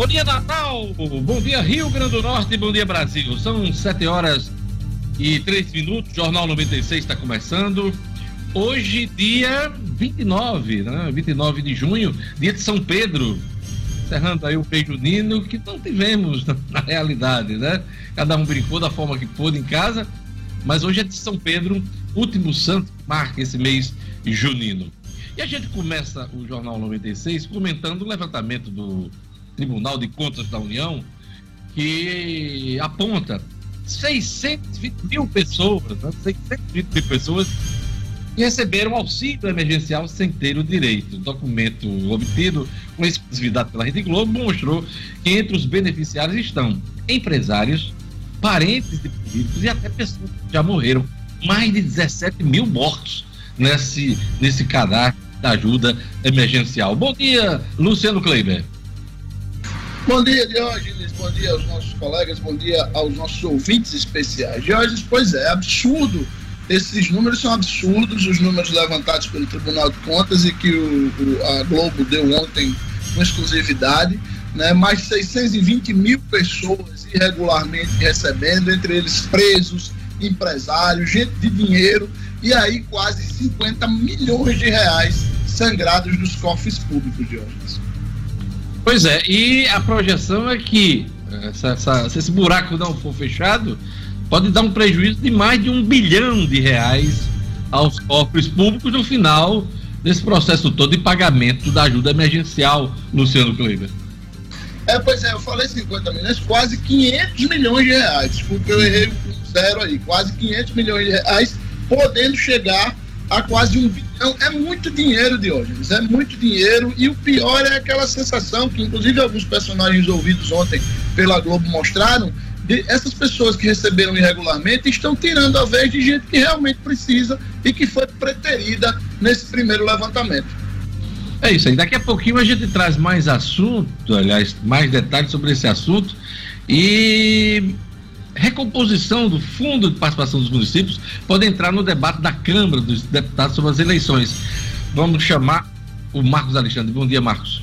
Bom dia, Natal! Bom dia, Rio Grande do Norte, bom dia, Brasil. São sete horas e três minutos, Jornal 96 está começando. Hoje, dia 29, né? 29 de junho, dia de São Pedro. Encerrando aí o beijo nino que não tivemos na realidade, né? Cada um brincou da forma que pôde em casa, mas hoje é de São Pedro, último santo que marca esse mês junino. E a gente começa o Jornal 96 comentando o levantamento do Tribunal de Contas da União, que aponta 620 mil pessoas, né? 620 mil pessoas que receberam auxílio emergencial sem ter o direito. O documento obtido com exclusividade pela Rede Globo mostrou que entre os beneficiários estão empresários, parentes de políticos e até pessoas que já morreram. Mais de 17 mil mortos nesse, nesse cadastro da ajuda emergencial. Bom dia, Luciano Kleiber. Bom dia, Diógenes. Bom dia aos nossos colegas. Bom dia aos nossos ouvintes especiais. Diógenes, pois é, absurdo. Esses números são absurdos, os números levantados pelo Tribunal de Contas e que o, o, a Globo deu ontem com exclusividade. Né? Mais 620 mil pessoas irregularmente recebendo, entre eles presos, empresários, gente de dinheiro, e aí quase 50 milhões de reais sangrados nos cofres públicos, Diógenes. Pois é, e a projeção é que essa, essa, se esse buraco não for fechado, pode dar um prejuízo de mais de um bilhão de reais aos cofres públicos no final desse processo todo de pagamento da ajuda emergencial, Luciano Kleber. É, pois é, eu falei 50 milhões, quase 500 milhões de reais, porque eu errei um zero aí, quase 500 milhões de reais, podendo chegar a quase um bilhão. É muito dinheiro, Diógenes, é muito dinheiro. E o pior é aquela sensação que, inclusive, alguns personagens ouvidos ontem pela Globo mostraram. De essas pessoas que receberam irregularmente estão tirando a vez de gente que realmente precisa e que foi preterida nesse primeiro levantamento. É isso aí. Daqui a pouquinho a gente traz mais assunto, aliás, mais detalhes sobre esse assunto. E recomposição do Fundo de Participação dos Municípios pode entrar no debate da Câmara dos Deputados sobre as eleições. Vamos chamar o Marcos Alexandre. Bom dia, Marcos.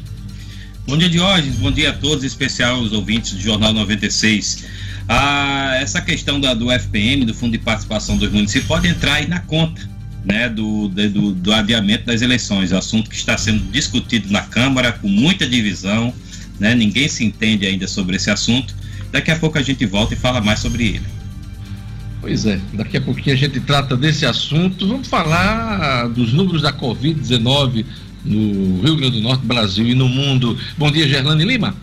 Bom dia, Diógenes. Bom dia a todos, em especial os ouvintes do Jornal 96. Ah, essa questão da, do FPM, do Fundo de Participação dos Municípios, pode entrar aí na conta né, do, do, do adiamento das eleições. Assunto que está sendo discutido na Câmara com muita divisão, né, ninguém se entende ainda sobre esse assunto Daqui a pouco a gente volta e fala mais sobre ele. Pois é, daqui a pouquinho a gente trata desse assunto. Vamos falar dos números da Covid-19 no Rio Grande do Norte, Brasil e no mundo. Bom dia, Gerlane Lima.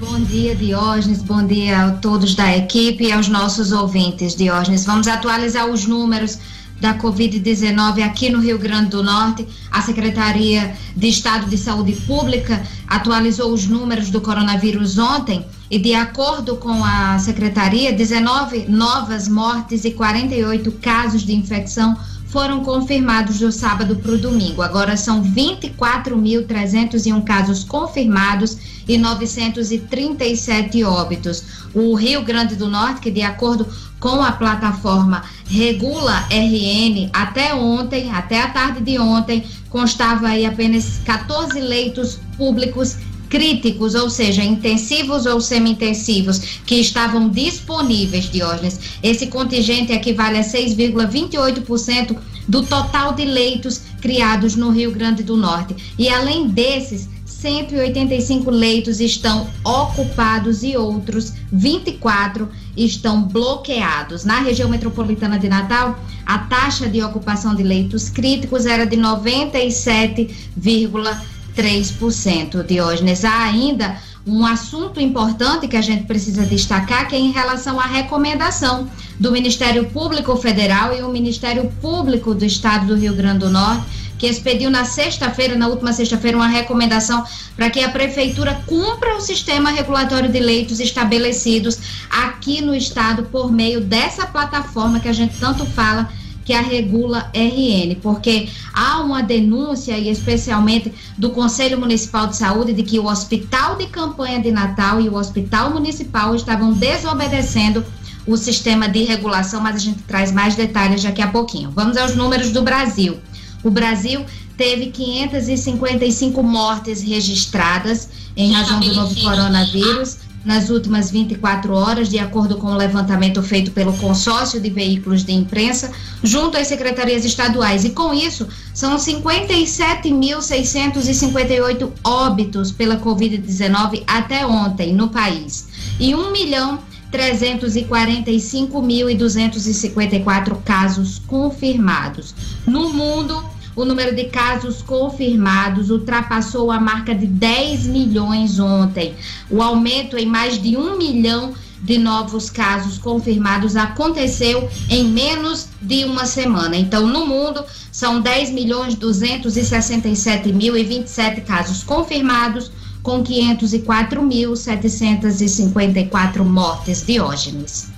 Bom dia, Diógenes. Bom dia a todos da equipe e aos nossos ouvintes, Diógenes. Vamos atualizar os números da Covid-19 aqui no Rio Grande do Norte. A Secretaria de Estado de Saúde Pública atualizou os números do coronavírus ontem e, de acordo com a Secretaria, 19 novas mortes e 48 casos de infecção foram confirmados do sábado para o domingo. Agora são 24.301 casos confirmados e 937 óbitos. O Rio Grande do Norte, que de acordo com a plataforma Regula RN, até ontem, até a tarde de ontem, constava aí apenas 14 leitos públicos críticos, ou seja, intensivos ou semi-intensivos, que estavam disponíveis, Diógenes. Esse contingente equivale a 6,28% do total de leitos criados no Rio Grande do Norte. E além desses, 185 leitos estão ocupados e outros 24 estão bloqueados. Na região metropolitana de Natal, a taxa de ocupação de leitos críticos era de 97,5%. 3%. Diógenes, há ainda um assunto importante que a gente precisa destacar, que é em relação à recomendação do Ministério Público Federal e o Ministério Público do Estado do Rio Grande do Norte, que expediu na sexta-feira, na última sexta-feira, uma recomendação para que a Prefeitura cumpra o sistema regulatório de leitos estabelecidos aqui no Estado por meio dessa plataforma que a gente tanto fala que a regula RN, porque há uma denúncia, e especialmente do Conselho Municipal de Saúde, de que o Hospital de Campanha de Natal e o Hospital Municipal estavam desobedecendo o sistema de regulação, mas a gente traz mais detalhes daqui a pouquinho. Vamos aos números do Brasil. O Brasil teve 555 mortes registradas em razão do novo coronavírus nas últimas 24 horas, de acordo com o levantamento feito pelo consórcio de veículos de imprensa, junto às secretarias estaduais. E com isso, são 57.658 óbitos pela Covid-19 até ontem no país. E 1 milhão 345.254 casos confirmados. No mundo, o número de casos confirmados ultrapassou a marca de 10 milhões ontem. O aumento em mais de um milhão de novos casos confirmados aconteceu em menos de uma semana. Então, no mundo, são 10 milhões 267 mil e 27 casos confirmados, com 504.754 mortes diógenes.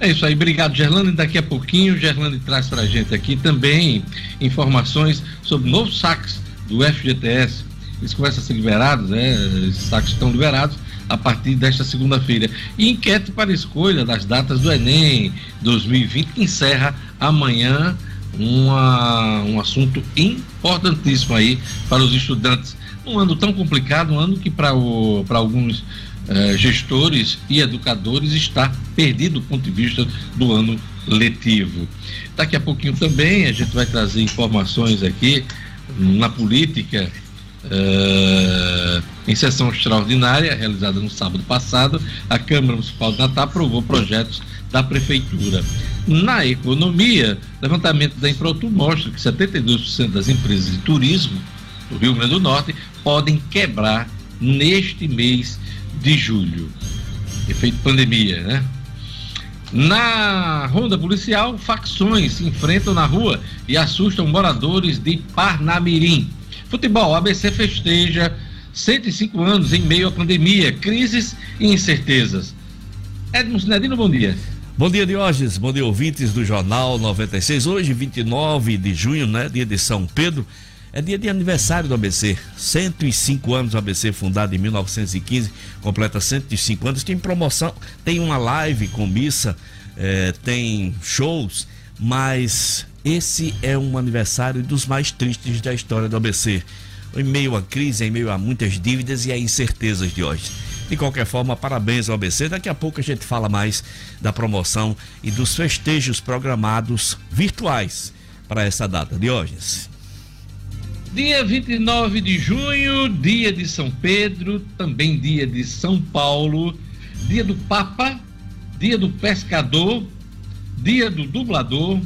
É isso aí, obrigado, Gerlane. Daqui a pouquinho, Gerlane traz para a gente aqui também informações sobre novos saques do FGTS. Eles começam a ser liberados, né? Esses saques estão liberados a partir desta segunda-feira. E enquete para escolha das datas do Enem 2020, que encerra amanhã uma, um assunto importantíssimo aí para os estudantes. Um ano tão complicado, um ano que para alguns eh, gestores e educadores está perdido do ponto de vista do ano letivo. Daqui a pouquinho também a gente vai trazer informações aqui na política. Uh, em sessão extraordinária realizada no sábado passado, a Câmara Municipal de Natal aprovou projetos da Prefeitura. Na economia, levantamento da Improtu mostra que 72% das empresas de turismo do Rio Grande do Norte podem quebrar neste mês de julho. Efeito pandemia, né? Na ronda policial, facções se enfrentam na rua e assustam moradores de Parnamirim. Futebol, ABC festeja 105 anos em meio à pandemia, crises e incertezas. Edmo Sinedino, bom dia. Bom dia, Diógenes. Bom dia, ouvintes do Jornal 96. Hoje, 29 de junho, né? Dia de São Pedro. É dia de aniversário do ABC. 105 anos do ABC, fundado em 1915, completa 105 anos. Tem promoção, tem uma live com missa, é, tem shows, mas esse é um aniversário dos mais tristes da história do ABC. Em meio à crise, em meio a muitas dívidas e a incertezas de hoje. De qualquer forma, parabéns ao ABC. Daqui a pouco a gente fala mais da promoção e dos festejos programados virtuais para essa data. Diógenes. Dia 29 de junho, dia de São Pedro, também dia de São Paulo, dia do Papa, dia do pescador, dia do dublador,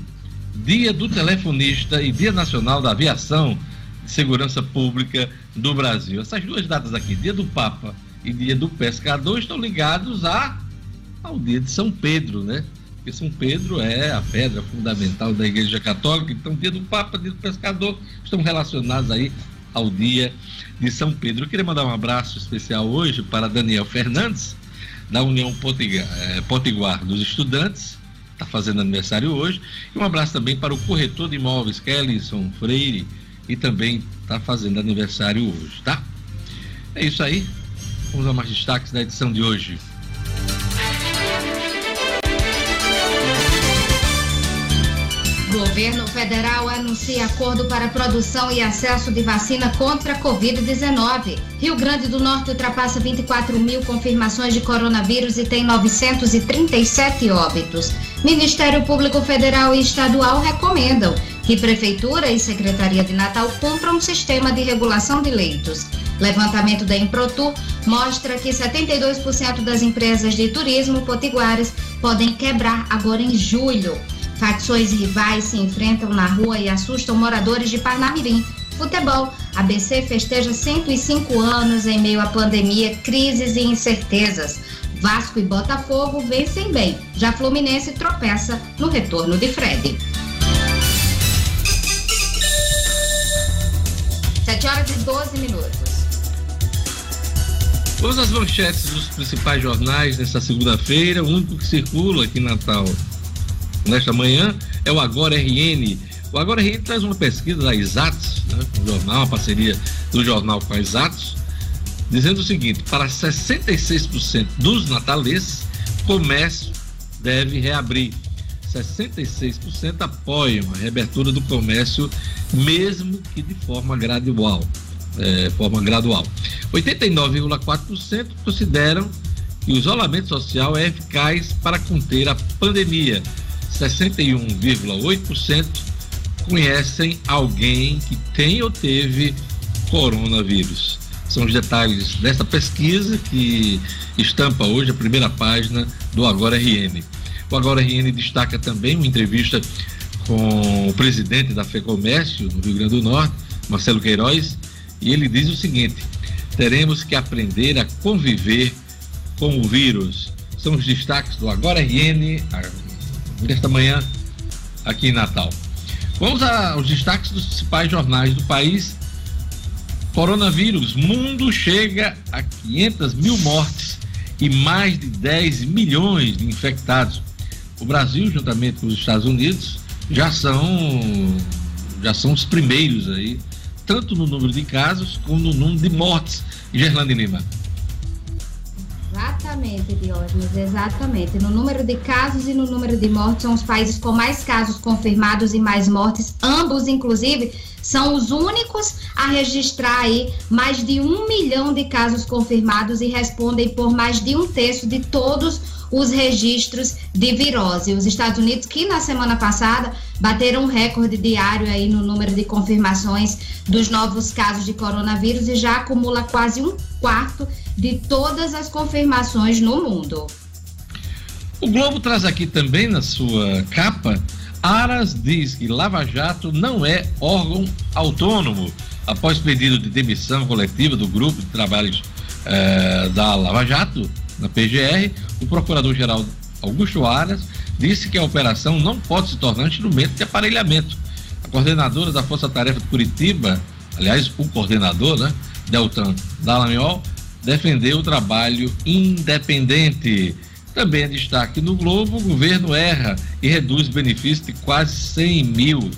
dia do telefonista e dia nacional da aviação e segurança pública do Brasil. Essas duas datas aqui, dia do Papa e dia do pescador, estão ligados a, ao dia de São Pedro, né? Porque São Pedro é a pedra fundamental da Igreja Católica, então dia do Papa, dia do Pescador, estão relacionados aí ao dia de São Pedro. Eu queria mandar um abraço especial hoje para Daniel Fernandes, da União eh, Potiguar dos Estudantes, está fazendo aniversário hoje, e um abraço também para o corretor de imóveis, Kellyson Freire, e também está fazendo aniversário hoje, tá? É isso aí. Vamos a mais destaques da edição de hoje. Governo federal anuncia acordo para produção e acesso de vacina contra a Covid-19. Rio Grande do Norte ultrapassa 24 mil confirmações de coronavírus e tem 937 óbitos. Ministério Público Federal e Estadual recomendam que Prefeitura e Secretaria de Natal cumpram um sistema de regulação de leitos. Levantamento da Improtur mostra que 72% das empresas de turismo potiguares podem quebrar agora em julho. Facções rivais se enfrentam na rua e assustam moradores de Parnamirim. Futebol. ABC festeja 105 anos em meio à pandemia, crises e incertezas. Vasco e Botafogo vencem bem. Já Fluminense tropeça no retorno de Fred. 7 horas e 12 minutos. Vamos às manchetes dos principais jornais nesta segunda-feira, o único que circula aqui em Natal nesta manhã é o Agora RN. O Agora RN traz uma pesquisa da Exatos, né, um jornal, uma parceria do jornal com a Exatos, dizendo o seguinte: para 66% dos natalenses, comércio deve reabrir. 66% apoiam a reabertura do comércio mesmo que de forma gradual. É, forma gradual. 89,4% consideram que o isolamento social é eficaz para conter a pandemia. 61,8% conhecem alguém que tem ou teve coronavírus. São os detalhes dessa pesquisa que estampa hoje a primeira página do Agora RN. O Agora RN destaca também uma entrevista com o presidente da FEComércio no Rio Grande do Norte, Marcelo Queiroz, e ele diz o seguinte: teremos que aprender a conviver com o vírus. São os destaques do Agora RN desta manhã aqui em Natal. Vamos aos destaques dos principais jornais do país. Coronavírus, mundo chega a 500 mil mortes e mais de 10 milhões de infectados. O Brasil, juntamente com os Estados Unidos, já são já são os primeiros aí, tanto no número de casos como no número de mortes. Gerlane Lima. Exatamente, Diógenes, exatamente. No número de casos e no número de mortes, são os países com mais casos confirmados e mais mortes. Ambos, inclusive, são os únicos a registrar aí mais de um milhão de casos confirmados e respondem por mais de um terço de todos os registros de virose. Os Estados Unidos, que na semana passada bateram um recorde diário aí no número de confirmações dos novos casos de coronavírus e já acumula quase um quarto de todas as confirmações no mundo. O Globo traz aqui também na sua capa. Aras diz que Lava Jato não é órgão autônomo. Após pedido de demissão coletiva do grupo de trabalhos eh, da Lava Jato, na PGR, o procurador-geral Augusto Aras disse que a operação não pode se tornar um instrumento de aparelhamento. A coordenadora da Força Tarefa de Curitiba, aliás, o coordenador, né, Deltan Dallagnol, defendeu o trabalho independente. Também é destaque no Globo: o governo erra e reduz benefícios de quase 100 mil.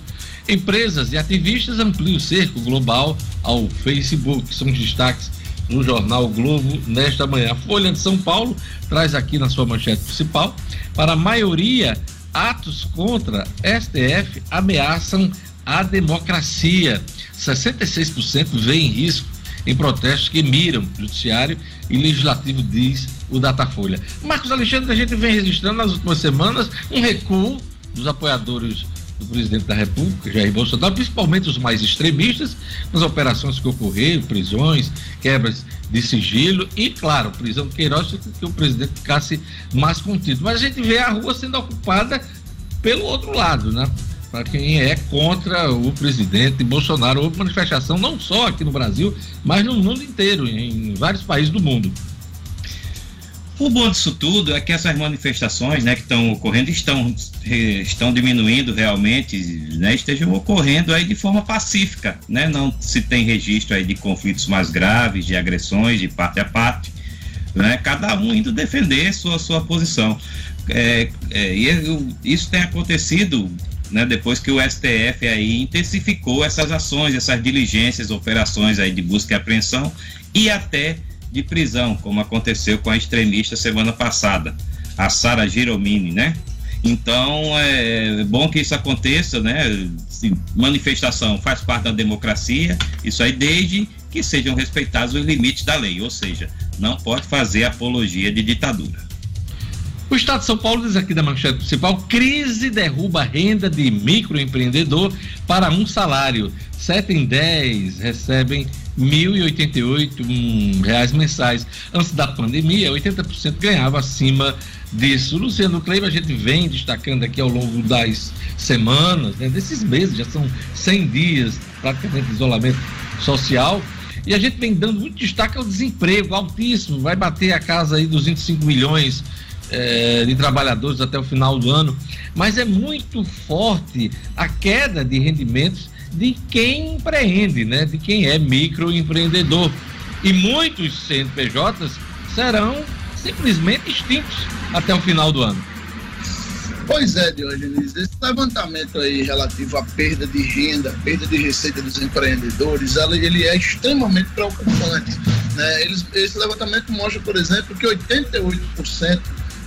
Empresas e ativistas ampliam o cerco global ao Facebook. São os destaques no jornal Globo nesta manhã. A Folha de São Paulo traz aqui na sua manchete principal: para a maioria, atos contra STF ameaçam a democracia. 66% vê em risco em protestos que miram judiciário e legislativo, diz o Datafolha. Marcos Alexandre, a gente vem registrando nas últimas semanas um recuo dos apoiadores do presidente da República, Jair Bolsonaro, principalmente os mais extremistas, nas operações que ocorreram, prisões, quebras de sigilo e, claro, prisão Queiroz, que o presidente ficasse mais contido. Mas a gente vê a rua sendo ocupada pelo outro lado, né? Para quem é contra o presidente Bolsonaro. Houve manifestação não só aqui no Brasil, mas no mundo inteiro, em vários países do mundo. O bom disso tudo é que essas manifestações né, que estão ocorrendo estão, estão diminuindo realmente, né, estejam ocorrendo aí de forma pacífica. Né? Não se tem registro aí de conflitos mais graves, de agressões de parte a parte. Né? Cada um indo defender sua, sua posição. É, é, e isso tem acontecido né, depois que o STF aí intensificou essas ações, essas diligências, operações aí de busca e apreensão e até de prisão, como aconteceu com a extremista semana passada, a Sara Giromini, né? Então é bom que isso aconteça, né? Manifestação faz parte da democracia, isso aí desde que sejam respeitados os limites da lei, ou seja, não pode fazer apologia de ditadura. O Estado de São Paulo diz aqui da manchete principal: crise derruba renda de microempreendedor para um salário. Sete em dez recebem 1.088 reais mensais. Antes da pandemia, 80% ganhava acima disso. Luciano Kleiber, a gente vem destacando aqui ao longo das semanas, né, desses meses, já são 100 dias praticamente de isolamento social. E a gente vem dando muito destaque ao desemprego altíssimo, vai bater a casa aí dos 25 milhões é, de trabalhadores até o final do ano, mas é muito forte a queda de rendimentos de quem empreende, né? de quem é microempreendedor. E muitos CNPJs serão simplesmente extintos até o final do ano. Pois é, Diogenes, esse levantamento aí relativo à perda de renda, perda de receita dos empreendedores, ele é extremamente preocupante. Né? Esse levantamento mostra, por exemplo, que 88%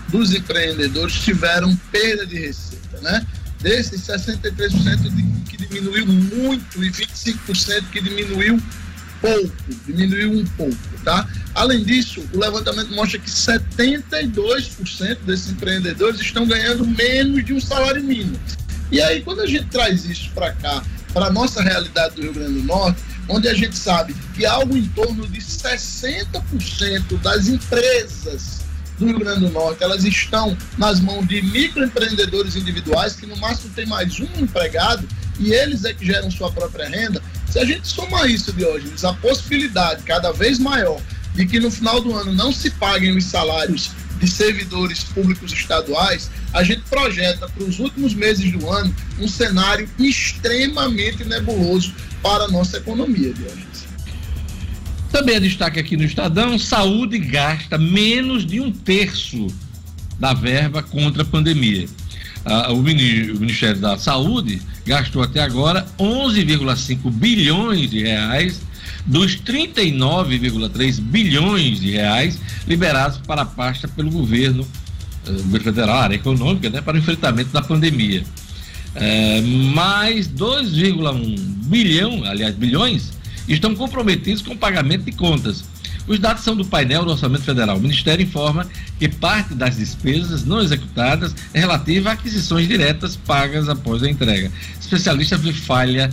dos empreendedores tiveram perda de receita, né? Desses 63% de, que diminuiu muito e 25% que diminuiu pouco, diminuiu um pouco, tá? Além disso, o levantamento mostra que 72% desses empreendedores estão ganhando menos de um salário mínimo. E aí, quando a gente traz isso para cá, para a nossa realidade do Rio Grande do Norte, onde a gente sabe que algo em torno de 60% das empresas do Rio Grande do Norte, elas estão nas mãos de microempreendedores individuais que no máximo tem mais um empregado e eles é que geram sua própria renda. Se a gente somar isso, Diógenes, a possibilidade cada vez maior de que no final do ano não se paguem os salários de servidores públicos estaduais, a gente projeta para os últimos meses do ano um cenário extremamente nebuloso para a nossa economia, Diógenes. Também é destaque aqui no Estadão: saúde gasta menos de um terço da verba contra a pandemia. Ah, o Ministério da Saúde gastou até agora 11,5 bilhões de reais dos 39,3 bilhões de reais liberados para a pasta pelo governo, uh, governo federal, área econômica, né, para o enfrentamento da pandemia. Uh, mais 2,1 bilhão, aliás, bilhões, estão comprometidos com o pagamento de contas. Os dados são do painel do Orçamento Federal. O Ministério informa que parte das despesas não executadas é relativa a aquisições diretas pagas após a entrega. Especialista vê falha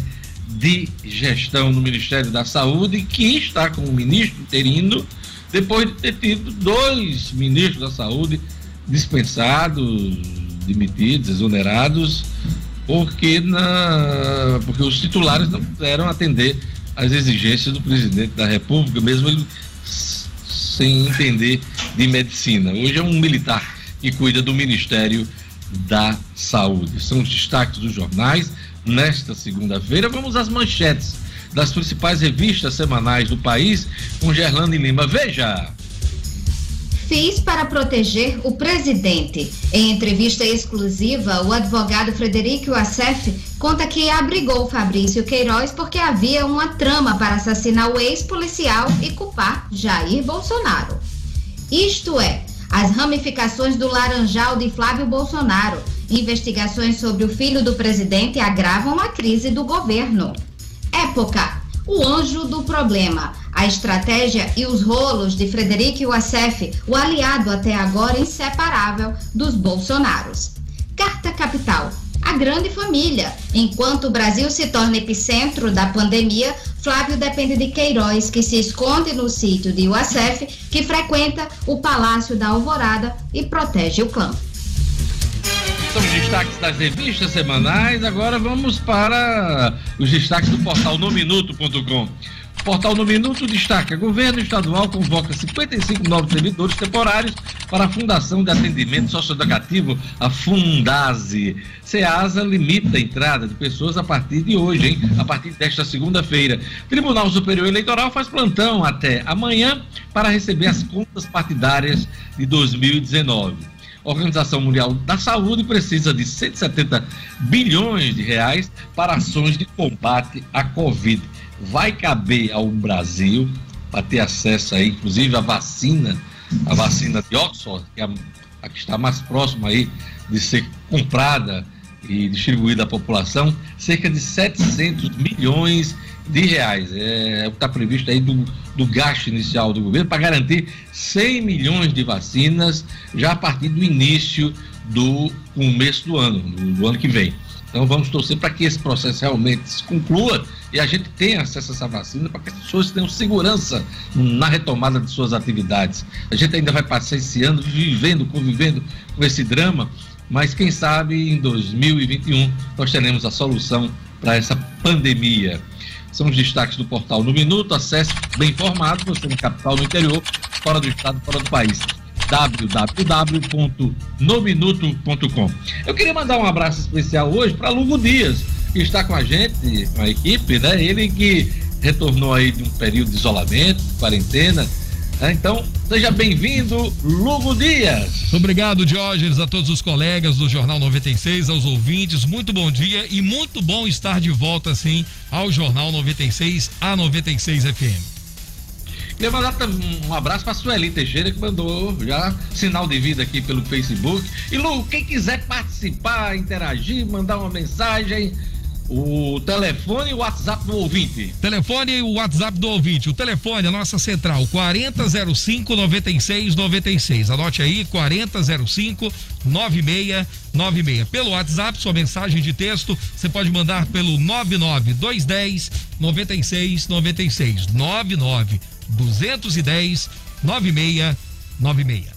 de gestão no Ministério da Saúde, que está com o ministro interino, depois de ter tido dois ministros da Saúde dispensados, demitidos, exonerados, porque, na, porque os titulares não puderam atender às exigências do presidente da República, mesmo ele sem entender de medicina. Hoje é um militar que cuida do Ministério da Saúde. São os destaques dos jornais nesta segunda-feira. Vamos às manchetes das principais revistas semanais do país com Gerlane Lima. Veja! Fiz para proteger o presidente. Em entrevista exclusiva, o advogado Frederico Assef conta que abrigou Fabrício Queiroz porque havia uma trama para assassinar o ex-policial e culpar Jair Bolsonaro. Isto é, as ramificações do Laranjal de Flávio Bolsonaro. Investigações sobre o filho do presidente agravam a crise do governo. Época. O anjo do problema. A estratégia e os rolos de Frederico Wassef, o aliado até agora inseparável dos Bolsonaros. Carta Capital. A grande família. Enquanto o Brasil se torna epicentro da pandemia, Flávio depende de Queiroz, que se esconde no sítio de Uacef, que frequenta o Palácio da Alvorada e protege o clã. São os destaques das revistas semanais. Agora vamos para os destaques do portal nominuto.com. Portal No Minuto destaca: governo estadual convoca 55 novos servidores temporários para a Fundação de Atendimento Socioeducativo, a Fundase. SEASA limita a entrada de pessoas a partir de hoje, hein? A partir desta segunda-feira. Tribunal Superior Eleitoral faz plantão até amanhã para receber as contas partidárias de 2019. Organização Mundial da Saúde precisa de 170 bilhões de reais para ações de combate à Covid vai caber ao Brasil para ter acesso aí, inclusive a vacina, a vacina de Oxford, que é a que está mais próxima aí de ser comprada e distribuída à população, cerca de 700 milhões de reais. É, é o que está previsto aí do, do gasto inicial do governo para garantir 100 milhões de vacinas já a partir do início do começo do ano, do, ano que vem. Então vamos torcer para que esse processo realmente se conclua e a gente tenha acesso a essa vacina para que as pessoas tenham segurança na retomada de suas atividades. A gente ainda vai passar esse ano vivendo, convivendo com esse drama, mas quem sabe em 2021 nós teremos a solução para essa pandemia. São os destaques do portal No Minuto. Acesse bem informado, você no capital, no interior, fora do estado, fora do país www.nominuto.com. Eu queria mandar um abraço especial hoje para Lugo Dias, que está com a gente, com a equipe, né? Ele que retornou aí de um período de isolamento, de quarentena. Né? Então, seja bem-vindo, Lugo Dias. Obrigado, Diógenes, a todos os colegas do Jornal 96, aos ouvintes. Muito bom dia e muito bom estar de volta, assim, ao Jornal 96, a 96 FM. Queria mandar um abraço para a Sueli Teixeira, que mandou já sinal de vida aqui pelo Facebook. E Lu, quem quiser participar, interagir, mandar uma mensagem, o telefone e o WhatsApp do ouvinte. Telefone e o WhatsApp do ouvinte. O telefone, a nossa central, 4005 9696. Anote aí, 4005 9696. Pelo WhatsApp, sua mensagem de texto, você pode mandar pelo 99210 9696. 99 210 9696.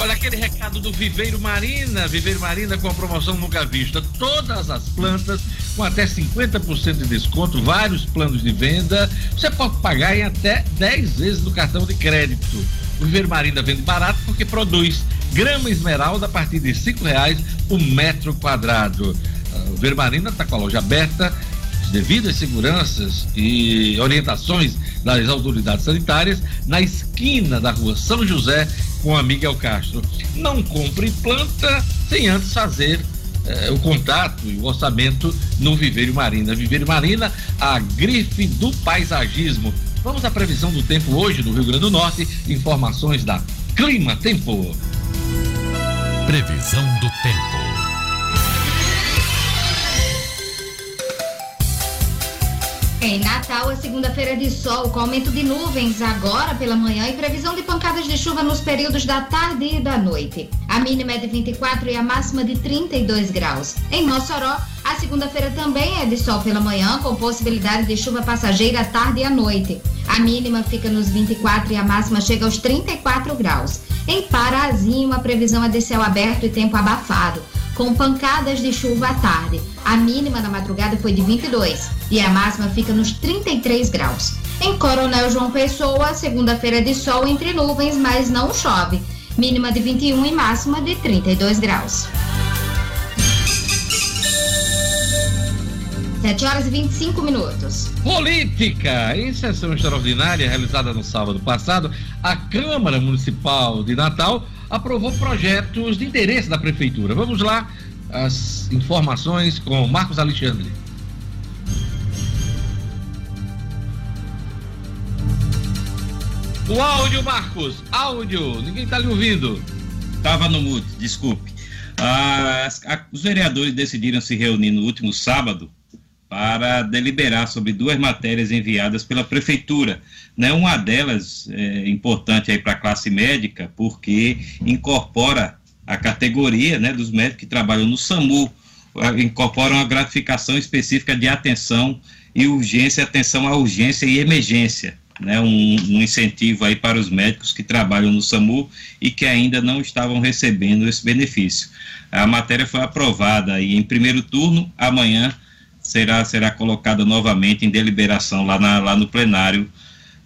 Olha aquele recado do Viveiro Marina, Viveiro Marina com a promoção nunca vista. Todas as plantas com até 50% de desconto, vários planos de venda. Você pode pagar em até 10 vezes no cartão de crédito. O Viveiro Marina vende barato porque produz grama esmeralda a partir de cinco reais o metro quadrado. O Viveiro Marina está com a loja aberta devidas seguranças e orientações das autoridades sanitárias na esquina da rua São José com a Miguel Castro. Não compre planta sem antes fazer eh, o contato e o orçamento no Viveiro Marina. Viveiro Marina, a grife do paisagismo. Vamos à previsão do tempo hoje no Rio Grande do Norte. Informações da Clima Tempo. Previsão do tempo. Em Natal, a segunda-feira de sol, com aumento de nuvens agora pela manhã e previsão de pancadas de chuva nos períodos da tarde e da noite. A mínima é de 24 e a máxima de 32 graus. Em Mossoró, a segunda-feira também é de sol pela manhã, com possibilidade de chuva passageira à tarde e à noite. A mínima fica nos 24 e a máxima chega aos 34 graus. Em Parazinho, a previsão é de céu aberto e tempo abafado com pancadas de chuva à tarde. A mínima na madrugada foi de 22 e a máxima fica nos 33 graus. Em Coronel João Pessoa, segunda-feira de sol entre nuvens, mas não chove. Mínima de 21 e máxima de 32 graus. 7 horas e 25 minutos. Política. Em sessão extraordinária realizada no sábado passado, a Câmara Municipal de Natal aprovou projetos de interesse da Prefeitura. Vamos lá, as informações com Marcos Alexandre. O áudio, Marcos, áudio, ninguém está lhe ouvindo. Estava no mute, desculpe. As, a, os vereadores decidiram se reunir no último sábado para deliberar sobre duas matérias enviadas pela prefeitura. Né? Uma delas é importante para a classe médica, porque incorpora a categoria né, dos médicos que trabalham no SAMU, incorpora uma gratificação específica de atenção e urgência, atenção à urgência e emergência. Né, um, um, incentivo aí para os médicos que trabalham no SAMU e que ainda não estavam recebendo esse benefício. A matéria foi aprovada aí em primeiro turno, amanhã será, será colocada novamente em deliberação lá, na, lá no plenário,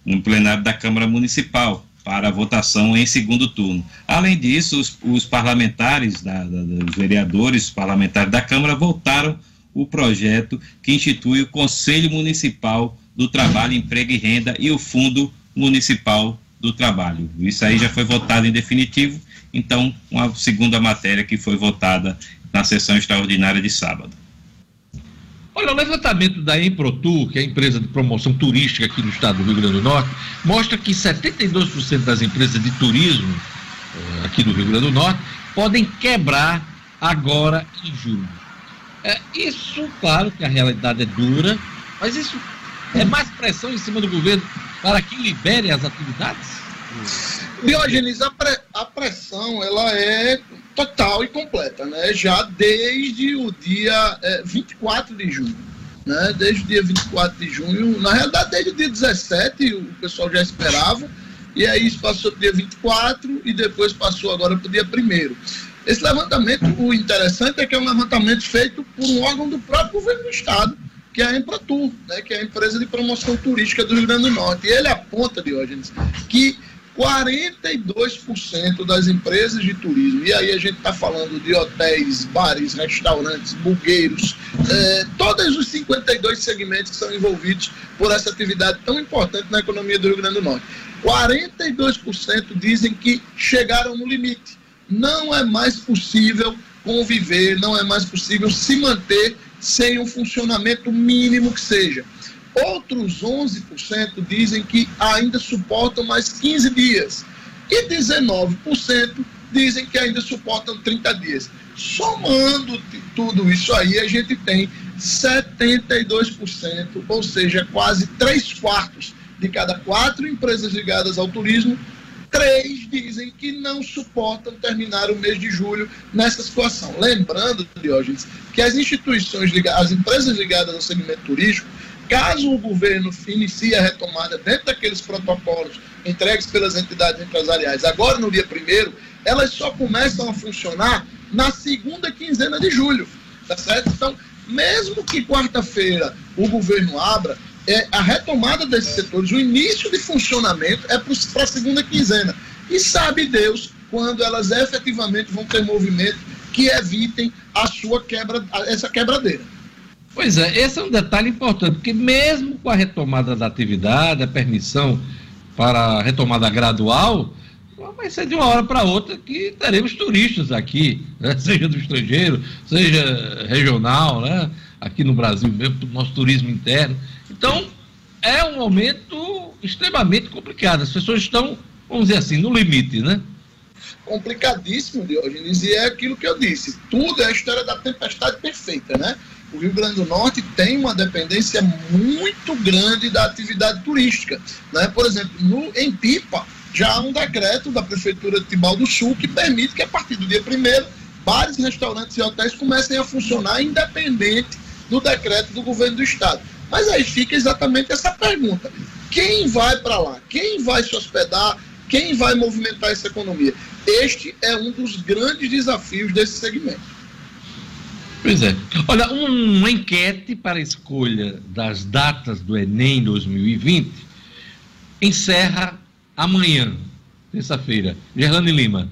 no plenário da Câmara Municipal, para votação em segundo turno. Além disso, os, os parlamentares, da, da, os vereadores parlamentares da Câmara votaram o projeto que institui o Conselho Municipal do Trabalho, Emprego e Renda e o Fundo Municipal do Trabalho. Isso aí já foi votado em definitivo, então, uma segunda matéria que foi votada na sessão extraordinária de sábado. Olha, o levantamento da Emprotur, que é a empresa de promoção turística aqui no estado do Rio Grande do Norte, mostra que 72% das empresas de turismo eh, aqui do Rio Grande do Norte podem quebrar agora em julho. É, isso, claro que a realidade é dura, mas isso é mais pressão em cima do governo para que libere as atividades? Diógenes, a, pre, a pressão ela é total e completa, né? Já desde o dia é, 24 de junho. Né? Desde o dia 24 de junho, na realidade, desde o dia 17, o pessoal já esperava, e aí isso passou para o dia 24 e depois passou agora para o dia 1. Esse levantamento, o interessante é que é um levantamento feito por um órgão do próprio governo do Estado, que é a Empratur, né? que é a empresa de promoção turística do Rio Grande do Norte. E ele aponta, Diógenes, que 42% das empresas de turismo, e aí a gente está falando de hotéis, bares, restaurantes, bugueiros, eh, todos os 52 segmentos que são envolvidos por essa atividade tão importante na economia do Rio Grande do Norte. 42% dizem que chegaram no limite. Não é mais possível conviver, não é mais possível se manter sem um funcionamento mínimo que seja. Outros 11% dizem que ainda suportam mais 15 dias. E 19% dizem que ainda suportam 30 dias. Somando tudo isso aí, a gente tem 72%, ou seja, quase 3 quartos de cada quatro empresas ligadas ao turismo, três dizem que não suportam terminar o mês de julho nessa situação. Lembrando, Diógenes, que as instituições ligadas, as empresas ligadas ao segmento turístico, caso o governo inicie a retomada dentro daqueles protocolos entregues pelas entidades empresariais, agora no dia primeiro, elas só começam a funcionar na segunda quinzena de julho, tá certo? Então, mesmo que quarta-feira o governo abra, é, a retomada desses setores, o início de funcionamento é para a segunda quinzena. E sabe Deus quando elas efetivamente vão ter movimento que evitem a sua quebra, essa quebradeira. Pois é, esse é um detalhe importante, porque mesmo com a retomada da atividade, a permissão para a retomada gradual, vai ser de uma hora para outra que teremos turistas aqui, né? seja do estrangeiro, seja regional, né? aqui no Brasil mesmo, nosso turismo interno. Então, é um momento extremamente complicado. As pessoas estão, vamos dizer assim, no limite, né? Complicadíssimo, Diogenes, e é aquilo que eu disse. Tudo é a história da tempestade perfeita, né? O Rio Grande do Norte tem uma dependência muito grande da atividade turística. Né? Por exemplo, no, em Pipa, já há um decreto da Prefeitura de Tibau do Sul que permite que, a partir do dia 1 bares, restaurantes e hotéis comecem a funcionar independente do decreto do governo do Estado. Mas aí fica exatamente essa pergunta: quem vai para lá? Quem vai se hospedar? Quem vai movimentar essa economia? Este é um dos grandes desafios desse segmento. Pois é. Olha, uma enquete para a escolha das datas do Enem 2020 encerra amanhã, terça-feira. Gerlane Lima.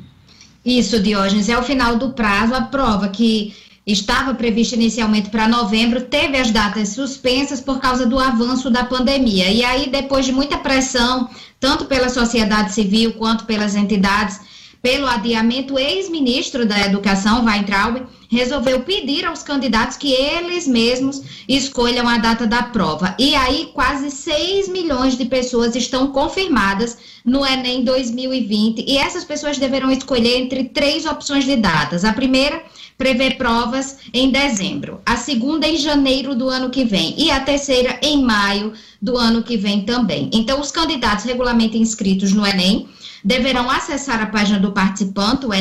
Isso, Diógenes, é o final do prazo. A prova que estava prevista inicialmente para novembro teve as datas suspensas por causa do avanço da pandemia. E aí, depois de muita pressão, tanto pela sociedade civil quanto pelas entidades, pelo adiamento, o ex-ministro da Educação, Weintraub, resolveu pedir aos candidatos que eles mesmos escolham a data da prova. E aí, quase 6 milhões de pessoas estão confirmadas no Enem 2020 e essas pessoas deverão escolher entre três opções de datas. A primeira prevê provas em dezembro, a segunda em janeiro do ano que vem e a terceira em maio do ano que vem também. Então, os candidatos regularmente inscritos no Enem deverão acessar a página do participante, o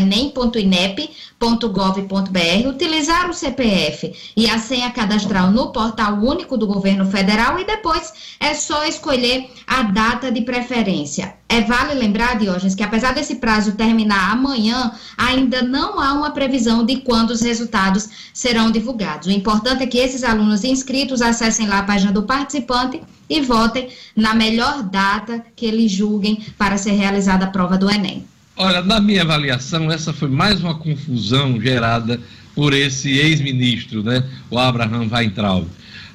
enem.inep.gov.br, utilizar o CPF e a senha cadastral no portal único do governo federal e depois é só escolher a data de preferência. É vale lembrar, Diógenes, que apesar desse prazo terminar amanhã, ainda não há uma previsão de quando os resultados serão divulgados. O importante é que esses alunos inscritos acessem lá a página do participante e votem na melhor data que eles julguem para ser realizada a prova do Enem. Olha, na minha avaliação, essa foi mais uma confusão gerada por esse ex-ministro, né, o Abraham Weintraub.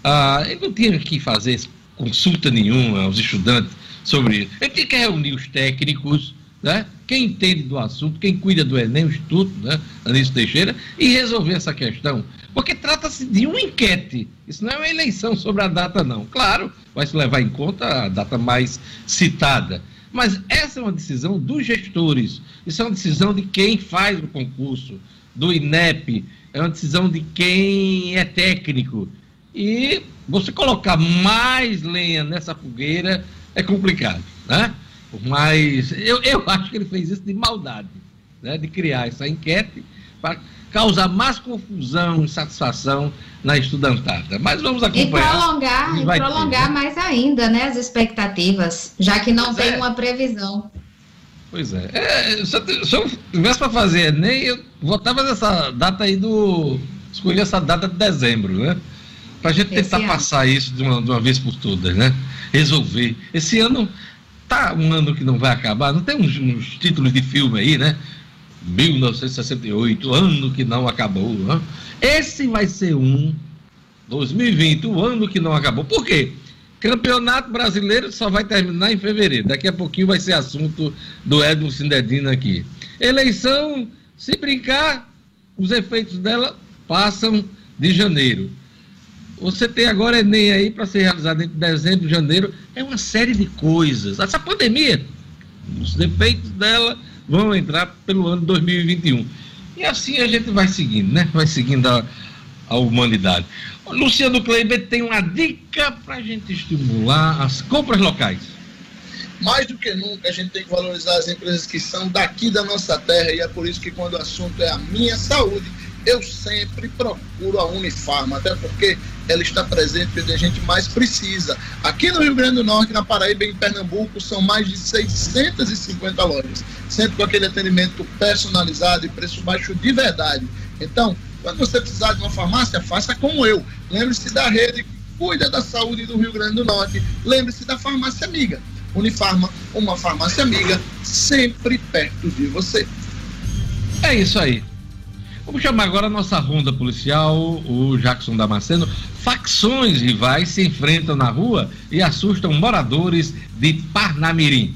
Ah, ele não tinha que fazer consulta nenhuma aos estudantes sobre isso. Ele tinha que reunir os técnicos, né, quem entende do assunto, quem cuida do Enem, o Instituto, né, Anísio Teixeira, e resolver essa questão. Porque trata-se de uma enquete. Isso não é uma eleição sobre a data, não. Claro, vai se levar em conta a data mais citada. Mas essa é uma decisão dos gestores. Isso é uma decisão de quem faz o concurso, do INEP. É uma decisão de quem é técnico. E você colocar mais lenha nessa fogueira é complicado, né? Mas eu, eu acho que ele fez isso de maldade, né? de criar essa enquete para causar mais confusão e satisfação na estudantada. Mas vamos acompanhar. E prolongar, e prolongar ter, né? mais ainda, né, as expectativas, já que não pois tem é. uma previsão. Pois é. é se, eu, se eu tivesse para fazer nem eu votava nessa data aí do. Escolhi essa data de dezembro, né? Para a gente tentar passar isso de uma, de uma vez por todas, né? Resolver. Esse ano tá um ano que não vai acabar, não tem uns, uns títulos de filme aí, né? 1968, ano que não acabou. Né? Esse vai ser um 2020, o ano que não acabou. Por quê? Campeonato brasileiro só vai terminar em fevereiro. Daqui a pouquinho vai ser assunto do Edmo Sindedina aqui. Eleição, se brincar, os efeitos dela passam de janeiro. Você tem agora Enem aí para ser realizado entre dezembro e janeiro. É uma série de coisas. Essa pandemia, os efeitos dela vão entrar pelo ano 2021. E assim a gente vai seguindo, né? Vai seguindo a, a humanidade. Luciano Kleiber tem uma dica para a gente estimular as compras locais. Mais do que nunca, a gente tem que valorizar as empresas que são daqui da nossa terra e é por isso que quando o assunto é a minha saúde, eu sempre procuro a Unifarma, até porque ela está presente onde a gente mais precisa. Aqui no Rio Grande do Norte, na Paraíba e em Pernambuco, são mais de 650 lojas, sempre com aquele atendimento personalizado e preço baixo de verdade. Então, quando você precisar de uma farmácia, faça como eu. Lembre-se da rede que cuida da saúde do Rio Grande do Norte. Lembre-se da farmácia amiga. Unifarma, uma farmácia amiga, sempre perto de você. É isso aí. Vamos chamar agora a nossa ronda policial, o Jackson Damasceno. Facções rivais se enfrentam na rua e assustam moradores de Parnamirim.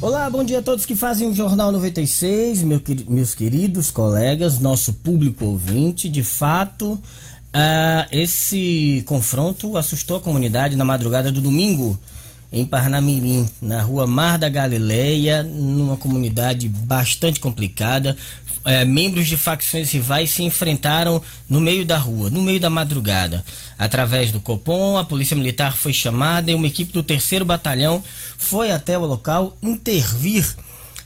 Olá, bom dia a todos que fazem o Jornal 96, meu, meus queridos colegas, nosso público ouvinte. De fato, uh, esse confronto assustou a comunidade na madrugada do domingo em Parnamirim, na rua Mar da Galileia, numa comunidade bastante complicada é, membros de facções rivais se enfrentaram no meio da rua, no meio da madrugada. Através do Copom, a Polícia Militar foi chamada e uma equipe do terceiro batalhão foi até o local intervir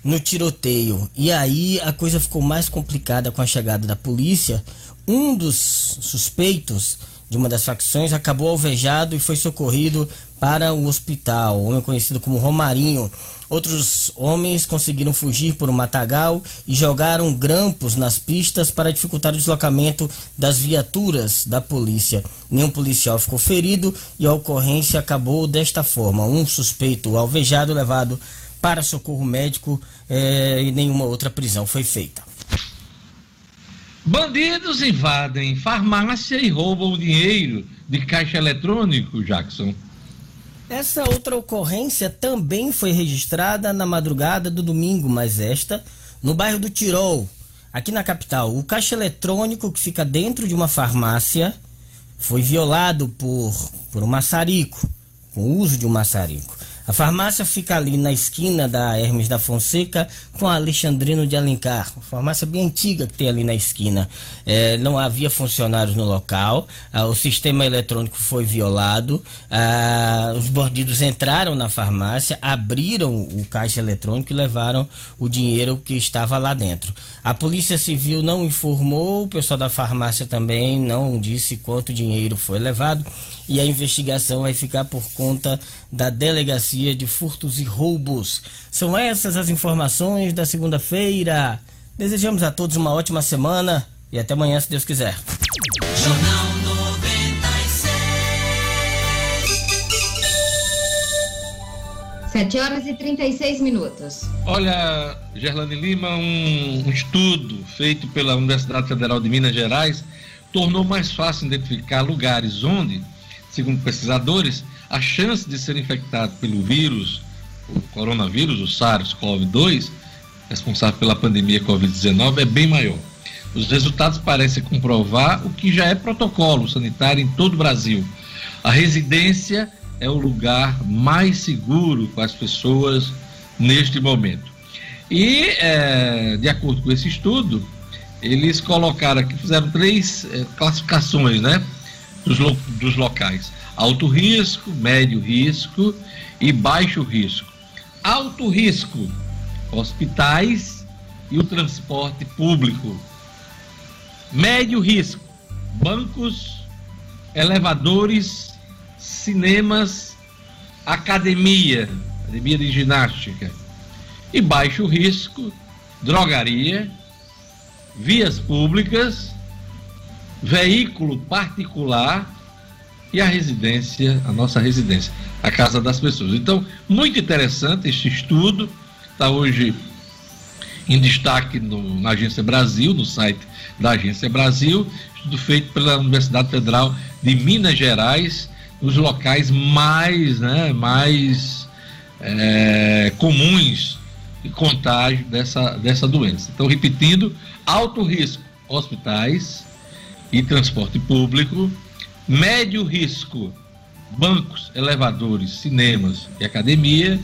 no tiroteio. E aí a coisa ficou mais complicada com a chegada da polícia. Um dos suspeitos de uma das facções acabou alvejado e foi socorrido para o hospital, homem conhecido como Romarinho. Outros homens conseguiram fugir por um matagal e jogaram grampos nas pistas para dificultar o deslocamento das viaturas da polícia. Nenhum policial ficou ferido e a ocorrência acabou desta forma: um suspeito alvejado levado para socorro médico eh, e nenhuma outra prisão foi feita. Bandidos invadem farmácia e roubam dinheiro de caixa eletrônico, Jackson. Essa outra ocorrência também foi registrada na madrugada do domingo, mas esta no bairro do Tirol, aqui na capital. O caixa eletrônico que fica dentro de uma farmácia foi violado por, por um maçarico, com o uso de um maçarico. A farmácia fica ali na esquina da Hermes da Fonseca com a Alexandrino de Alencar, uma farmácia bem antiga que tem ali na esquina. É, não havia funcionários no local, ah, o sistema eletrônico foi violado, ah, os bandidos entraram na farmácia, abriram o caixa eletrônico e levaram o dinheiro que estava lá dentro. A Polícia Civil não informou, o pessoal da farmácia também não disse quanto dinheiro foi levado e a investigação vai ficar por conta da Delegacia de Furtos e Roubos. São essas as informações da segunda-feira. Desejamos a todos uma ótima semana e até amanhã, se Deus quiser. Jornal 96. 7 horas e 36 minutos. Olha, Gerlane Lima, um, um estudo feito pela Universidade Federal de Minas Gerais tornou mais fácil identificar lugares onde segundo pesquisadores, a chance de ser infectado pelo vírus, o coronavírus, o SARS-CoV-2, responsável pela pandemia Covid-19, é bem maior. Os resultados parecem comprovar o que já é protocolo sanitário em todo o Brasil. A residência é o lugar mais seguro para as pessoas neste momento. E, é, de acordo com esse estudo, eles colocaram aqui, fizeram três é, classificações, né? dos, lo, dos locais: alto risco, médio risco e baixo risco. Alto risco: hospitais e o transporte público. Médio risco: bancos, elevadores, cinemas, academia, academia de ginástica. E baixo risco: drogaria, vias públicas veículo particular e a residência, a nossa residência, a casa das pessoas. Então, muito interessante este estudo, está hoje em destaque no, na Agência Brasil, no site da Agência Brasil, estudo feito pela Universidade Federal de Minas Gerais, nos locais mais, né, mais é, comuns de contágio dessa, dessa doença. Então, repetindo, alto risco, hospitais e transporte público, médio risco, bancos, elevadores, cinemas e academia,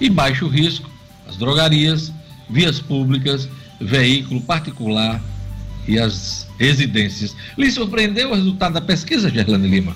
e baixo risco, as drogarias, vias públicas, veículo particular e as residências. Lhe surpreendeu o resultado da pesquisa, Gerlane Lima?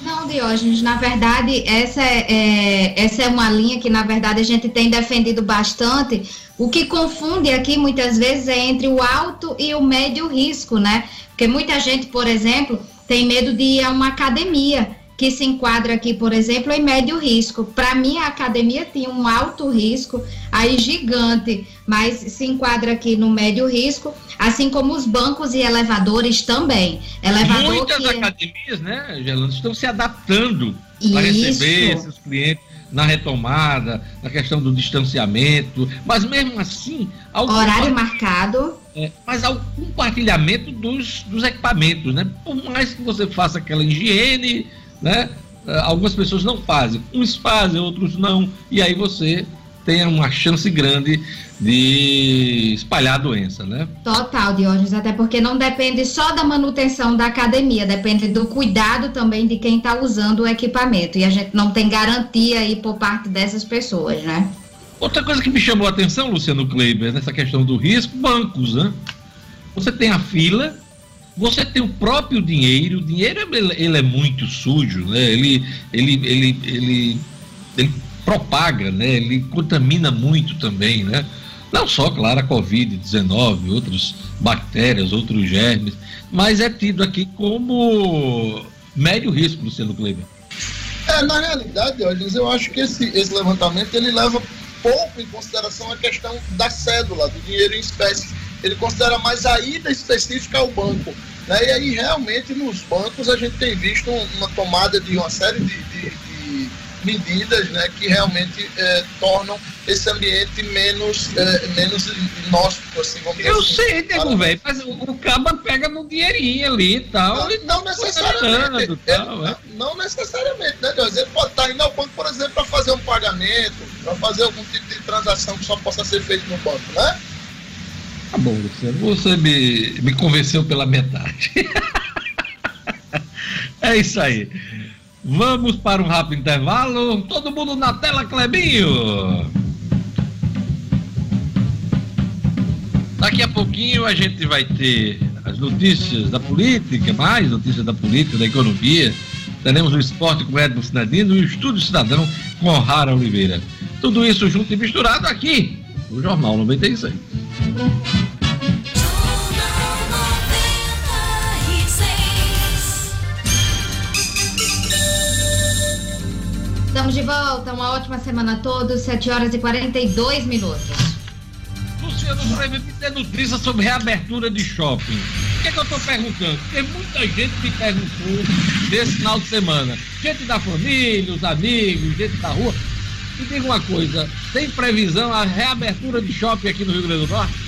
Não, Diógenes, na verdade, essa é, é, essa é uma linha que, na verdade, a gente tem defendido bastante. O que confunde aqui, muitas vezes, é entre o alto e o médio risco, né? Porque muita gente, por exemplo, tem medo de ir a uma academia que se enquadra aqui, por exemplo, em médio risco. Para mim, a academia tinha um alto risco, aí gigante, mas se enquadra aqui no médio risco, assim como os bancos e elevadores também. Elevador Muitas que... academias, né, Gelando, estão se adaptando para receber esses clientes na retomada, na questão do distanciamento, mas mesmo assim... Horário marcado. É, mas ao compartilhamento dos, dos equipamentos, né? Por mais que você faça aquela higiene, né? Eh, algumas pessoas não fazem, uns fazem, outros não, e aí você tem uma chance grande de espalhar a doença, né? Total, Diógenes, até porque não depende só da manutenção da academia, depende do cuidado também de quem está usando o equipamento, e a gente não tem garantia aí por parte dessas pessoas, né? Outra coisa que me chamou a atenção, Luciano Kleiber, nessa questão do risco, bancos, né? Você tem a fila, você tem o próprio dinheiro, o dinheiro ele é muito sujo, né? Ele, ele, ele, ele, ele propaga, né? Ele contamina muito também, né? Não só, claro, a Covid-19, outras bactérias, outros germes, mas é tido aqui como médio risco, Luciano Kleber. É, na realidade, eu acho que esse, esse levantamento ele leva pouco em consideração a questão da cédula, do dinheiro em espécie ele considera mais a ida específica ao banco. Né? E aí, realmente, nos bancos, a gente tem visto uma tomada de uma série de, de, de medidas né, que realmente é, tornam esse ambiente menos, é, menos inóspito, assim, vamos Eu assim. sei, nego, velho, mas o, o caba pega no dinheirinho ali e tal. Não, e não tá necessariamente. Ele, tal, é. não, não, necessariamente, né, Deus? Ele pode estar indo ao banco, por exemplo, para fazer um pagamento, para fazer algum tipo de transação que só possa ser feito no banco, né? Tá bom, Luciano. Você me, me convenceu pela metade. é isso aí. Vamos para um rápido intervalo. Todo mundo na tela, Clebinho. Daqui a pouquinho a gente vai ter as notícias da política, mais notícias da política, da economia. Teremos o esporte com Edmo Sinadino e o Estúdio Cidadão com Rara Oliveira. Tudo isso junto e misturado aqui no Jornal 96. Estamos de volta, uma ótima semana a todos, 7 horas e 42 minutos. Luciano, para me ter notícia sobre reabertura de shopping. O que, é que eu estou perguntando? Porque muita gente me perguntou nesse final de semana. Gente da família, os amigos, gente da rua. Me diga uma coisa, tem previsão a reabertura de shopping aqui no Rio Grande do Norte?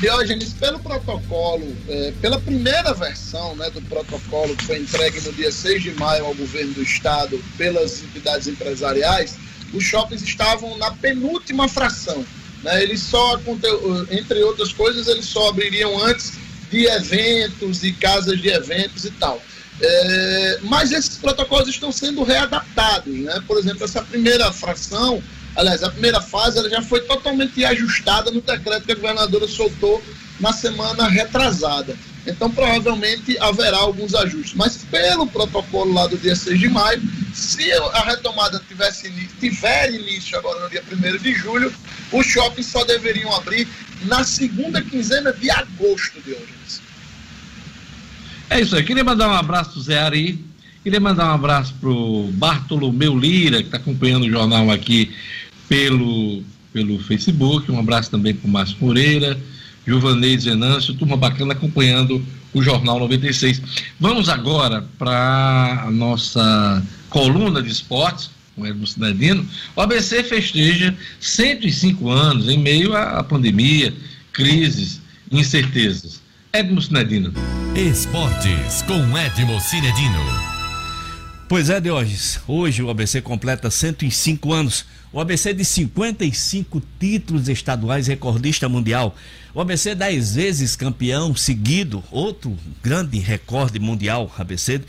Diógenes, pelo protocolo, é, pela primeira versão né, do protocolo que foi entregue no dia 6 de maio ao governo do estado pelas entidades empresariais, os shoppings estavam na penúltima fração. Né, eles só, entre outras coisas, eles só abririam antes de eventos e casas de eventos e tal. É, mas esses protocolos estão sendo readaptados. Né? Por exemplo, essa primeira fração Aliás, a primeira fase ela já foi totalmente ajustada no decreto que a governadora soltou na semana retrasada. Então, provavelmente haverá alguns ajustes. Mas pelo protocolo lá do dia 6 de maio, se a retomada tivesse, tiver início agora no dia 1 de julho, os shoppings só deveriam abrir na segunda quinzena de agosto de hoje. É isso aí. Queria mandar um abraço pro Zé Ari. Queria mandar um abraço pro Bartolomeu Lira, que está acompanhando o jornal aqui pelo, pelo Facebook. Um abraço também para o Márcio Moreira, Juvanês Venâncio, turma bacana acompanhando o Jornal 96. Vamos agora para a nossa coluna de esportes, com Edmo Cinedino, o ABC festeja 105 anos em meio à pandemia, crises, incertezas. Edmo Cinedino. Esportes com Edmo Cinedino. Pois é, Diógenes. Hoje o ABC completa 105 anos. O ABC de 55 títulos estaduais, recordista mundial. O ABC 10 vezes campeão seguido, outro grande recorde mundial. ABC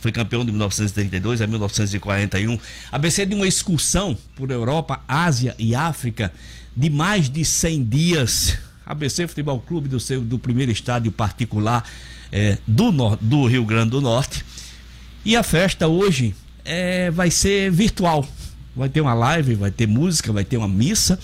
foi campeão de 1932 a 1941. ABC de uma excursão por Europa, Ásia e África de mais de 100 dias. ABC Futebol Clube do seu do primeiro estádio particular é, do, do Rio Grande do Norte e a festa hoje é, vai ser virtual. Vai ter uma live, vai ter música, vai ter uma missa,